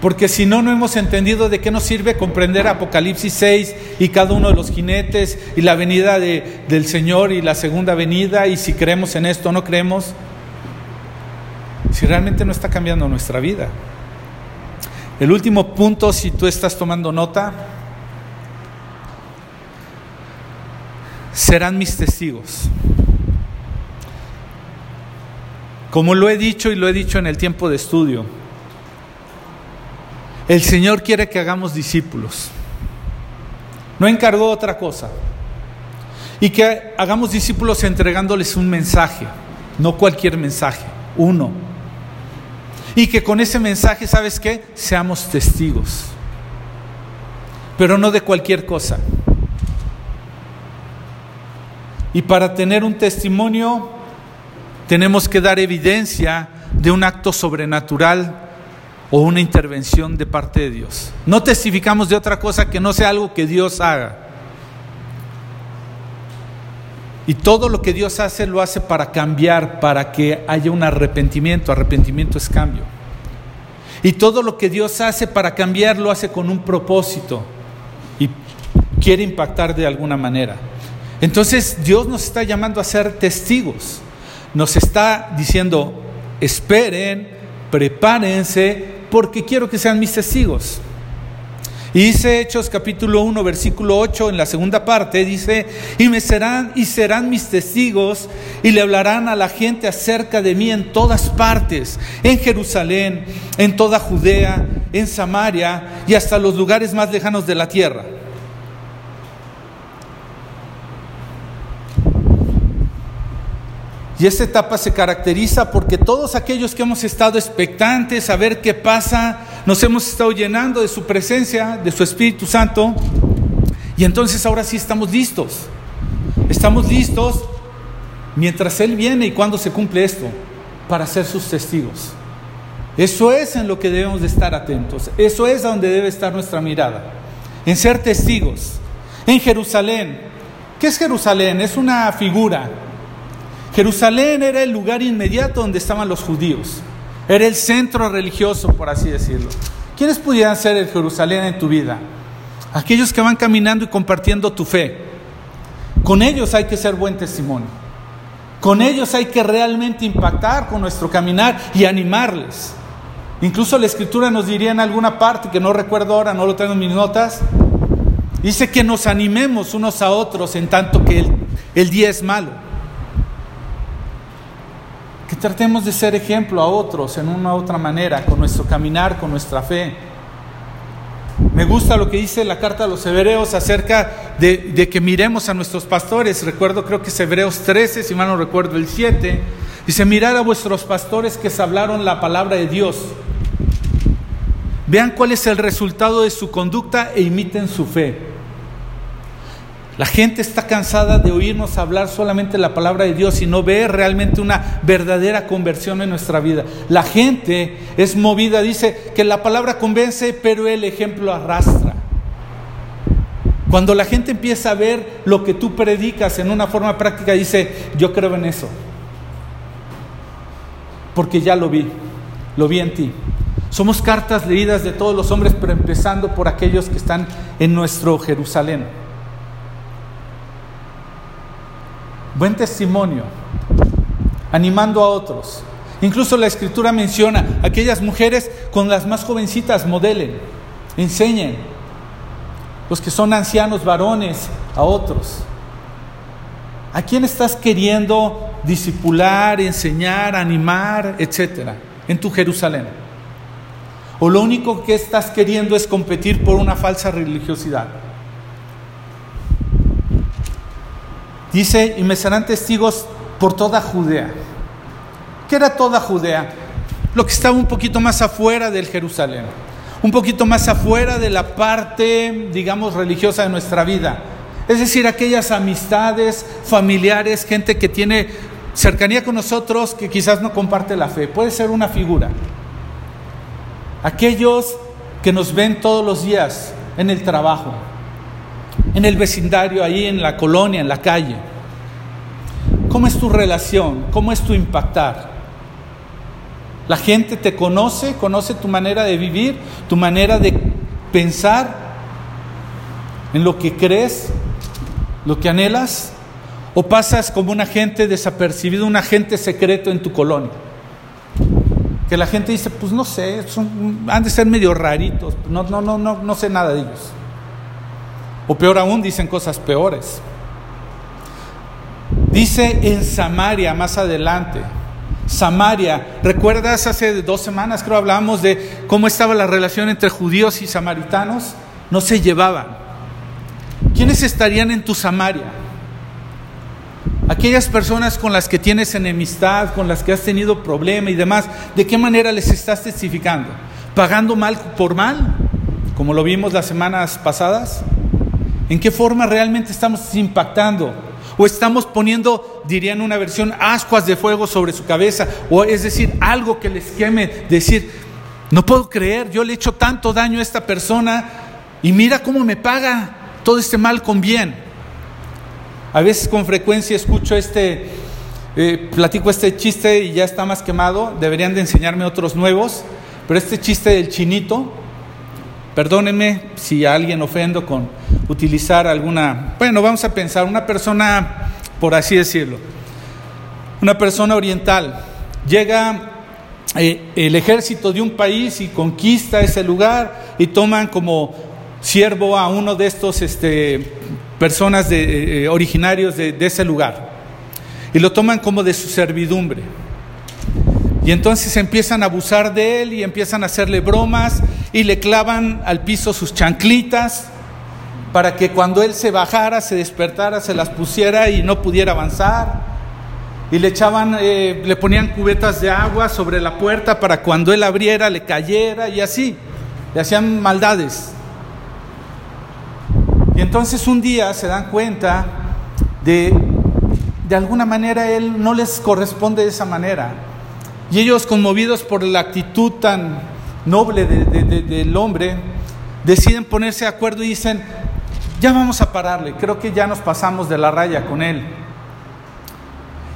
Porque si no, no hemos entendido de qué nos sirve comprender Apocalipsis 6 y cada uno de los jinetes y la venida de, del Señor y la segunda venida y si creemos en esto o no creemos si realmente no está cambiando nuestra vida. El último punto, si tú estás tomando nota, serán mis testigos. Como lo he dicho y lo he dicho en el tiempo de estudio, el Señor quiere que hagamos discípulos. No encargó otra cosa. Y que hagamos discípulos entregándoles un mensaje, no cualquier mensaje, uno y que con ese mensaje, ¿sabes qué? Seamos testigos. Pero no de cualquier cosa. Y para tener un testimonio tenemos que dar evidencia de un acto sobrenatural o una intervención de parte de Dios. No testificamos de otra cosa que no sea algo que Dios haga. Y todo lo que Dios hace lo hace para cambiar, para que haya un arrepentimiento. Arrepentimiento es cambio. Y todo lo que Dios hace para cambiar lo hace con un propósito y quiere impactar de alguna manera. Entonces Dios nos está llamando a ser testigos. Nos está diciendo, esperen, prepárense, porque quiero que sean mis testigos. Y dice Hechos capítulo 1, versículo 8, en la segunda parte, dice, y me serán y serán mis testigos y le hablarán a la gente acerca de mí en todas partes, en Jerusalén, en toda Judea, en Samaria y hasta los lugares más lejanos de la tierra. Y esta etapa se caracteriza porque todos aquellos que hemos estado expectantes a ver qué pasa, nos hemos estado llenando de su presencia, de su Espíritu Santo, y entonces ahora sí estamos listos. Estamos listos mientras Él viene y cuando se cumple esto, para ser sus testigos. Eso es en lo que debemos de estar atentos. Eso es donde debe estar nuestra mirada. En ser testigos. En Jerusalén. ¿Qué es Jerusalén? Es una figura. Jerusalén era el lugar inmediato donde estaban los judíos. Era el centro religioso, por así decirlo. ¿Quiénes pudieran ser el Jerusalén en tu vida? Aquellos que van caminando y compartiendo tu fe. Con ellos hay que ser buen testimonio. Con ellos hay que realmente impactar con nuestro caminar y animarles. Incluso la escritura nos diría en alguna parte, que no recuerdo ahora, no lo tengo en mis notas, dice que nos animemos unos a otros en tanto que el, el día es malo. Que tratemos de ser ejemplo a otros en una u otra manera, con nuestro caminar, con nuestra fe. Me gusta lo que dice la carta a los hebreos acerca de, que miremos a nuestros pastores. Recuerdo, creo que es Hebreos 13, si mal no recuerdo el 7. Dice, mirad a vuestros pastores que se hablaron la palabra de Dios. Vean cuál es el resultado de su conducta e imiten su fe. La gente está cansada de oírnos hablar solamente la palabra de Dios y no ver realmente una verdadera conversión en nuestra vida. La gente es movida, dice que la palabra convence, pero el ejemplo arrastra. Cuando la gente empieza a ver lo que tú predicas en una forma práctica, dice, yo creo en eso. Porque ya lo vi, lo vi en ti. Somos cartas leídas de todos los hombres, pero empezando por aquellos que están en nuestro Jerusalén. Buen testimonio, animando a otros. Incluso la escritura menciona aquellas mujeres con las más jovencitas modelen, enseñen. Los que son ancianos varones a otros. ¿A quién estás queriendo disipular, enseñar, animar, etcétera, en tu Jerusalén? ¿O lo único que estás queriendo es competir por una falsa religiosidad? Dice, y me serán testigos por toda Judea. ¿Qué era toda Judea? Lo que estaba un poquito más afuera del Jerusalén, un poquito más afuera de la parte, digamos, religiosa de nuestra vida. Es decir, aquellas amistades familiares, gente que tiene cercanía con nosotros que quizás no comparte la fe. Puede ser una figura. Aquellos que nos ven todos los días en el trabajo, en el vecindario, ahí en la colonia, en la calle. ¿Cómo es tu relación? ¿Cómo es tu impactar? La gente te conoce, conoce tu manera de vivir, tu manera de pensar en lo que crees, lo que anhelas, o pasas como un agente desapercibido, un agente secreto en tu colonia. Que la gente dice, pues no sé, han de ser medio raritos, no, no, no, no, no sé nada de ellos. O peor aún, dicen cosas peores. Dice en Samaria más adelante. Samaria, ¿recuerdas hace dos semanas creo hablamos de cómo estaba la relación entre judíos y samaritanos? No se llevaban. ¿Quiénes estarían en tu Samaria? Aquellas personas con las que tienes enemistad, con las que has tenido problema y demás, ¿de qué manera les estás testificando? ¿Pagando mal por mal? Como lo vimos las semanas pasadas. ¿En qué forma realmente estamos impactando? O estamos poniendo, dirían una versión, ascuas de fuego sobre su cabeza. O es decir, algo que les queme. Decir, no puedo creer, yo le he hecho tanto daño a esta persona y mira cómo me paga todo este mal con bien. A veces con frecuencia escucho este, eh, platico este chiste y ya está más quemado. Deberían de enseñarme otros nuevos. Pero este chiste del chinito, Perdónenme si a alguien ofendo con utilizar alguna, bueno, vamos a pensar, una persona, por así decirlo, una persona oriental, llega eh, el ejército de un país y conquista ese lugar y toman como siervo a uno de estos este, personas de, eh, originarios de ese lugar y lo toman como de su servidumbre. Y entonces empiezan a abusar de él y empiezan a hacerle bromas y le clavan al piso sus chanclitas para que cuando él se bajara, se despertara, se las pusiera y no pudiera avanzar. Y le echaban, eh, le ponían cubetas de agua sobre la puerta para cuando él abriera le cayera y así. Le hacían maldades. Y entonces un día se dan cuenta de, de alguna manera él no les corresponde de esa manera Y ellos, conmovidos por la actitud tan noble del hombre, deciden ponerse de acuerdo y dicen, ya vamos a pararle, creo que ya nos pasamos de la raya con él.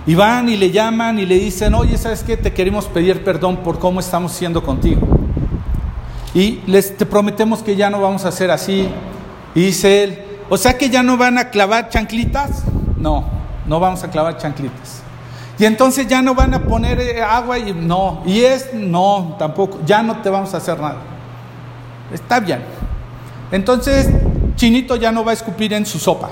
Y van y le llaman y le dicen, oye, ¿sabes qué? Te queremos pedir perdón por cómo estamos siendo contigo. Y les te prometemos que ya no vamos a hacer así. Y dice él, o sea que ya no van a clavar chanclitas. No, no vamos a clavar chanclitas. Y entonces ya no van a poner eh, agua y no. Y es, no, tampoco. Ya no te vamos a hacer nada. Está bien. Entonces, Chinito ya no va a escupir en su sopa.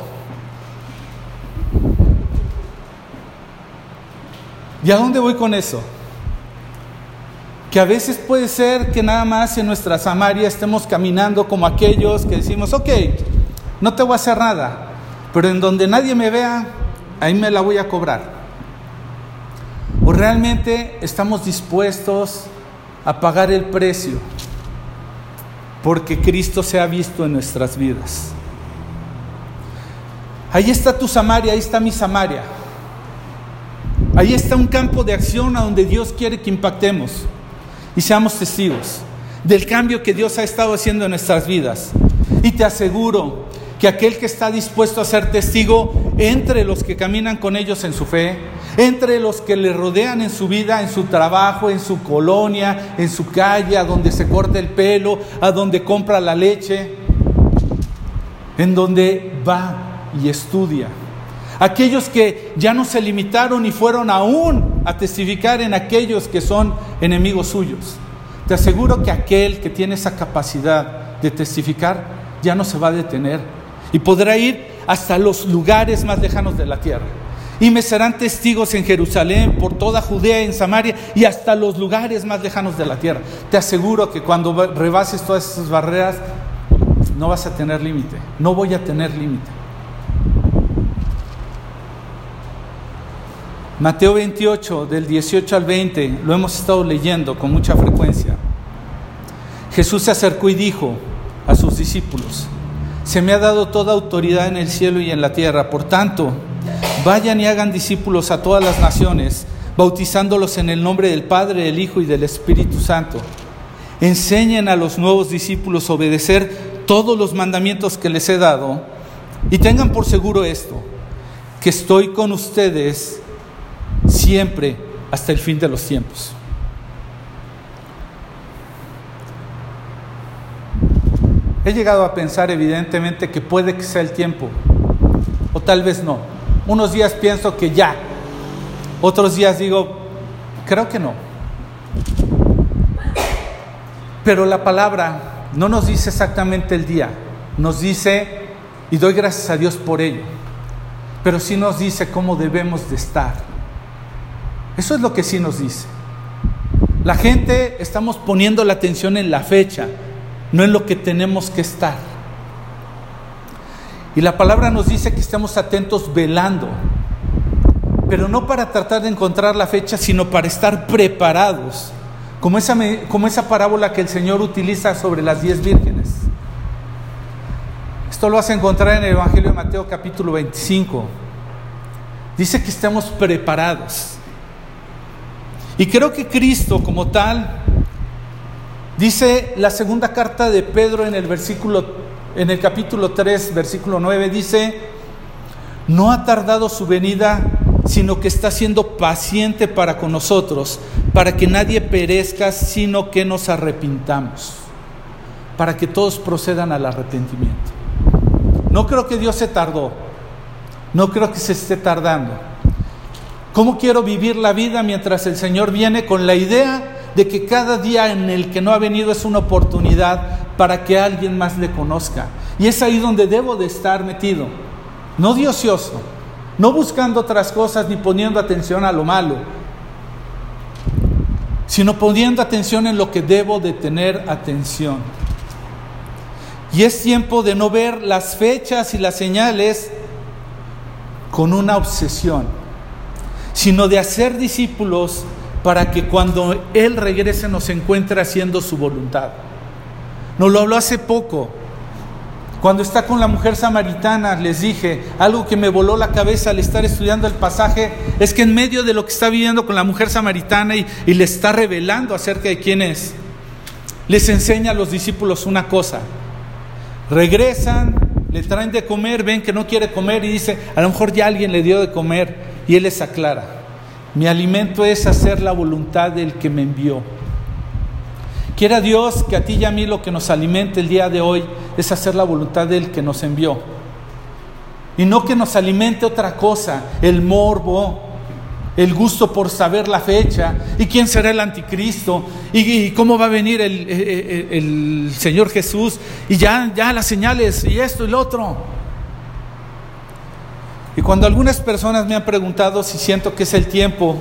¿Y a dónde voy con eso? Que a veces puede ser que nada más en nuestra Samaria estemos caminando como aquellos que decimos, ok, no te voy a hacer nada, pero en donde nadie me vea, ahí me la voy a cobrar. ¿O realmente estamos dispuestos a pagar el precio porque Cristo se ha visto en nuestras vidas? Ahí está tu Samaria, ahí está mi Samaria. Ahí está un campo de acción a donde Dios quiere que impactemos y seamos testigos del cambio que Dios ha estado haciendo en nuestras vidas. Y te aseguro que aquel que está dispuesto a ser testigo entre los que caminan con ellos en su fe, entre los que le rodean en su vida, en su trabajo, en su colonia, en su calle, a donde se corta el pelo, a donde compra la leche, en donde va y estudia aquellos que ya no se limitaron y fueron aún a testificar en aquellos que son enemigos suyos. Te aseguro que aquel que tiene esa capacidad de testificar ya no se va a detener y podrá ir hasta los lugares más lejanos de la tierra. Y me serán testigos en Jerusalén, por toda Judea, en Samaria y hasta los lugares más lejanos de la tierra. Te aseguro que cuando rebases todas esas barreras, no vas a tener límite. No voy a tener límite. Mateo 28, del 18 al 20, lo hemos estado leyendo con mucha frecuencia. Jesús se acercó y dijo a sus discípulos, se me ha dado toda autoridad en el cielo y en la tierra, por tanto, vayan y hagan discípulos a todas las naciones, bautizándolos en el nombre del Padre, del Hijo y del Espíritu Santo. Enseñen a los nuevos discípulos a obedecer todos los mandamientos que les he dado y tengan por seguro esto, que estoy con ustedes siempre hasta el fin de los tiempos. He llegado a pensar evidentemente que puede que sea el tiempo, o tal vez no. Unos días pienso que ya, otros días digo, creo que no. Pero la palabra no nos dice exactamente el día, nos dice, y doy gracias a Dios por ello, pero sí nos dice cómo debemos de estar. Eso es lo que sí nos dice. La gente estamos poniendo la atención en la fecha, no en lo que tenemos que estar. Y la palabra nos dice que estemos atentos velando, pero no para tratar de encontrar la fecha, sino para estar preparados, como esa, como esa parábola que el Señor utiliza sobre las diez vírgenes. Esto lo vas a encontrar en el Evangelio de Mateo capítulo 25. Dice que estemos preparados. Y creo que Cristo como tal, dice la segunda carta de Pedro en el versículo, en el capítulo 3, versículo 9, dice, no ha tardado su venida, sino que está siendo paciente para con nosotros, para que nadie perezca, sino que nos arrepintamos, para que todos procedan al arrepentimiento. No creo que Dios se tardó, no creo que se esté tardando. ¿Cómo quiero vivir la vida mientras el Señor viene con la idea de que cada día en el que no ha venido es una oportunidad para que alguien más le conozca? Y es ahí donde debo de estar metido, no de no buscando otras cosas ni poniendo atención a lo malo, sino poniendo atención en lo que debo de tener atención. Y es tiempo de no ver las fechas y las señales con una obsesión sino de hacer discípulos para que cuando Él regrese nos encuentre haciendo su voluntad. Nos lo habló hace poco. Cuando está con la mujer samaritana, les dije, algo que me voló la cabeza al estar estudiando el pasaje, es que en medio de lo que está viviendo con la mujer samaritana y, y le está revelando acerca de quién es, les enseña a los discípulos una cosa. Regresan, le traen de comer, ven que no quiere comer y dice, a lo mejor ya alguien le dio de comer y él les aclara, mi alimento es hacer la voluntad del que me envió. Quiera Dios que a ti y a mí lo que nos alimente el día de hoy es hacer la voluntad del que nos envió. Y no que nos alimente otra cosa, el morbo, el gusto por saber la fecha y quién será el anticristo y, cómo va a venir el, el, el, Señor Jesús y ya, ya las señales y esto y lo otro. Y cuando algunas personas me han preguntado si siento que es el tiempo,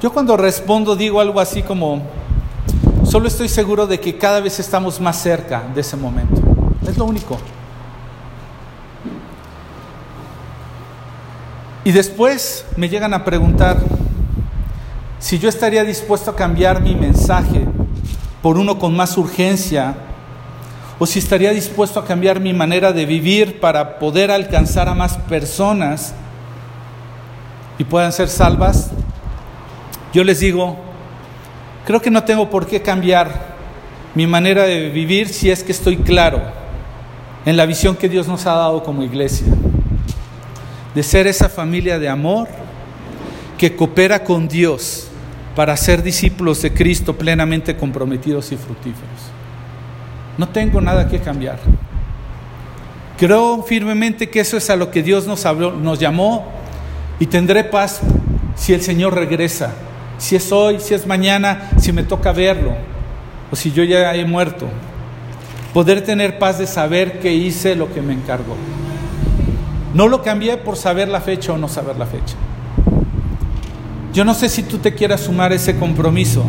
yo cuando respondo digo algo así como, Solo estoy seguro de que cada vez estamos más cerca de ese momento. Es lo único. Y después me llegan a preguntar si yo estaría dispuesto a cambiar mi mensaje por uno con más urgencia o si estaría dispuesto a cambiar mi manera de vivir para poder alcanzar a más personas y puedan ser salvas. Yo les digo, Creo que no tengo por qué cambiar mi manera de vivir si es que estoy claro en la visión que Dios nos ha dado como iglesia, de ser esa familia de amor que coopera con Dios para ser discípulos de Cristo plenamente comprometidos y fructíferos. No tengo nada que cambiar. Creo firmemente que eso es a lo que Dios nos, habló, nos llamó y tendré paz si el Señor regresa si es hoy, si es mañana, si me toca verlo, o si yo ya he muerto. Poder tener paz de saber que hice lo que me encargó. No lo cambié por saber la fecha o no saber la fecha. Yo no sé si tú te quieras sumar ese compromiso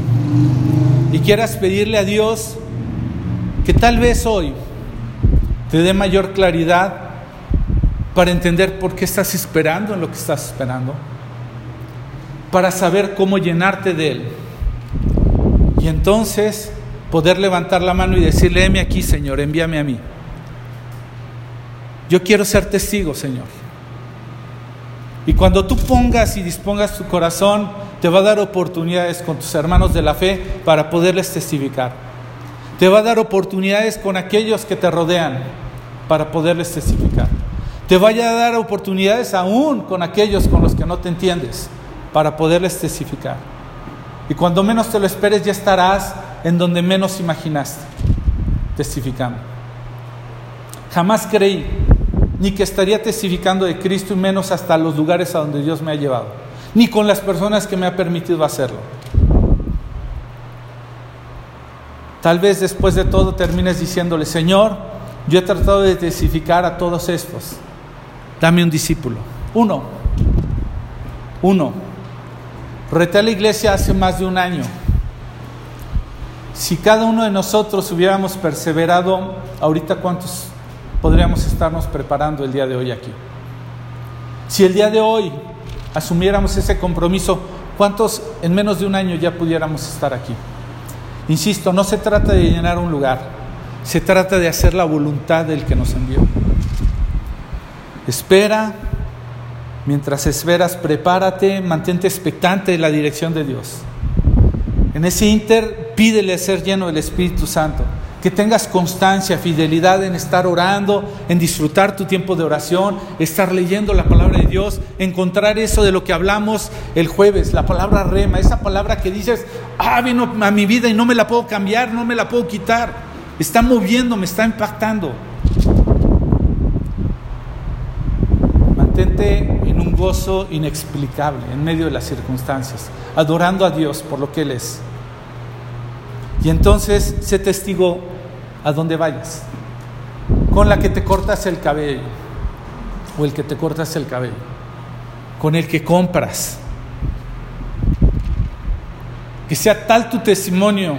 y quieras pedirle a Dios que tal vez hoy te dé mayor claridad para entender por qué estás esperando en lo que estás esperando para saber cómo llenarte de Él. Y entonces poder levantar la mano y decirle, heme aquí, Señor, envíame a mí. Yo quiero ser testigo, Señor. Y cuando tú pongas y dispongas tu corazón, te va a dar oportunidades con tus hermanos de la fe para poderles testificar. Te va a dar oportunidades con aquellos que te rodean para poderles testificar. Te vaya a dar oportunidades aún con aquellos con los que no te entiendes para poderles testificar. Y cuando menos te lo esperes ya estarás en donde menos imaginaste, testificando. Jamás creí ni que estaría testificando de Cristo y menos hasta los lugares a donde Dios me ha llevado, ni con las personas que me ha permitido hacerlo. Tal vez después de todo termines diciéndole, Señor, yo he tratado de testificar a todos estos. Dame un discípulo. Uno. Uno. Reté a la iglesia hace más de un año. Si cada uno de nosotros hubiéramos perseverado, ahorita cuántos podríamos estarnos preparando el día de hoy aquí. Si el día de hoy asumiéramos ese compromiso, ¿cuántos en menos de un año ya pudiéramos estar aquí? Insisto, no se trata de llenar un lugar, se trata de hacer la voluntad del que nos envió. Espera, Mientras esperas, prepárate, mantente expectante de la dirección de Dios. En ese inter, pídele ser lleno del Espíritu Santo. Que tengas constancia, fidelidad en estar orando, en disfrutar tu tiempo de oración, estar leyendo la palabra de Dios, encontrar eso de lo que hablamos el jueves, la palabra rema, esa palabra que dices, ah, vino a mi vida y no me la puedo cambiar, no me la puedo quitar. Está moviendo, me está impactando. Mantente un gozo inexplicable en medio de las circunstancias, adorando a Dios por lo que Él es. Y entonces sé testigo a donde vayas, con la que te cortas el cabello o el que te cortas el cabello, con el que compras. Que sea tal tu testimonio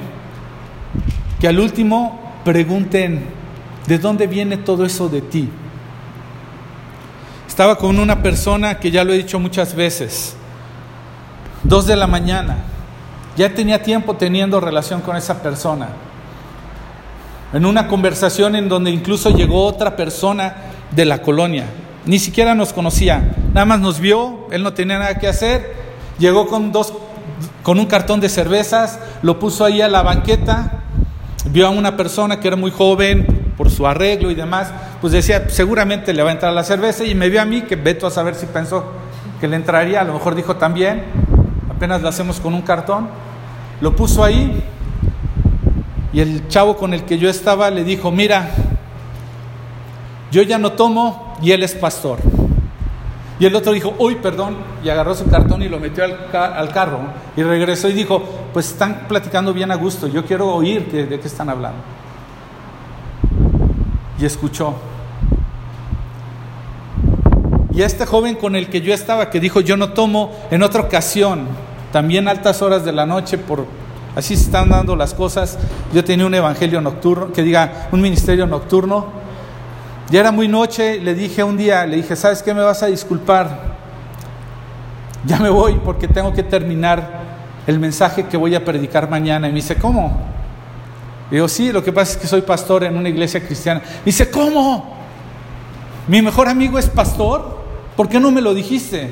que al último pregunten, ¿de dónde viene todo eso de ti? Estaba con una persona que ya lo he dicho muchas veces, dos de la mañana, ya tenía tiempo teniendo relación con esa persona. en una conversación en donde incluso llegó otra persona de la colonia. Ni siquiera nos conocía, nada más nos vio, él no tenía nada que hacer, llegó con dos con un cartón de cervezas, lo puso ahí a la banqueta, vio a una persona que era muy joven por su arreglo y demás, pues decía, seguramente le va a entrar la cerveza y me vio a mí que veto a saber si pensó que le entraría, a lo mejor dijo también, apenas lo hacemos con un cartón, lo puso ahí y el chavo con el que yo estaba le dijo, mira, yo ya no tomo y él es pastor. Y el otro dijo, uy, perdón, y agarró su cartón y lo metió al, carro y regresó y dijo, pues están platicando bien a gusto, yo quiero oír de qué están hablando. Y escuchó. Y este joven con el que yo estaba, que dijo, yo no tomo, en otra ocasión, también altas horas de la noche, por así se están dando las cosas, yo tenía un evangelio nocturno, que diga, un ministerio nocturno, ya era muy noche, le dije un día, le dije, ¿sabes qué me vas a disculpar? Ya me voy porque tengo que terminar el mensaje que voy a predicar mañana. Y me dice, ¿cómo? Digo, sí, lo que pasa es que soy pastor en una iglesia cristiana. Me dice, ¿cómo? Mi mejor amigo es pastor. ¿Por qué no me lo dijiste?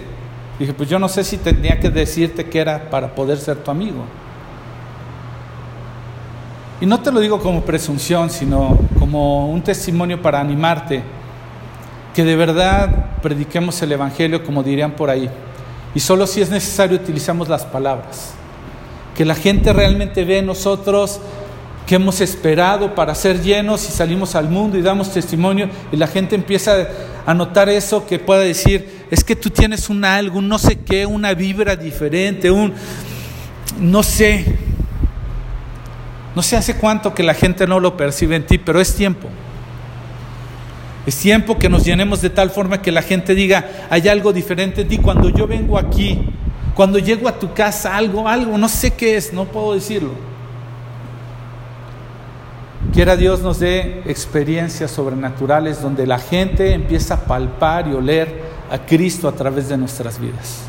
Dije, pues yo no sé si tenía que decirte que era para poder ser tu amigo. Y no te lo digo como presunción, sino como un testimonio para animarte, que de verdad prediquemos el Evangelio como dirían por ahí. Y solo si es necesario utilizamos las palabras. Que la gente realmente ve en nosotros que hemos esperado para ser llenos y salimos al mundo y damos testimonio y la gente empieza a notar eso que pueda decir, es que tú tienes un algo, un no sé qué, una vibra diferente, un no sé, no sé hace cuánto que la gente no lo percibe en ti, pero es tiempo. Es tiempo que nos llenemos de tal forma que la gente diga, hay algo diferente en ti. Cuando yo vengo aquí, cuando llego a tu casa, algo, algo, no sé qué es, no puedo decirlo. Quiera Dios nos dé experiencias sobrenaturales donde la gente empieza a palpar y oler a Cristo a través de nuestras vidas.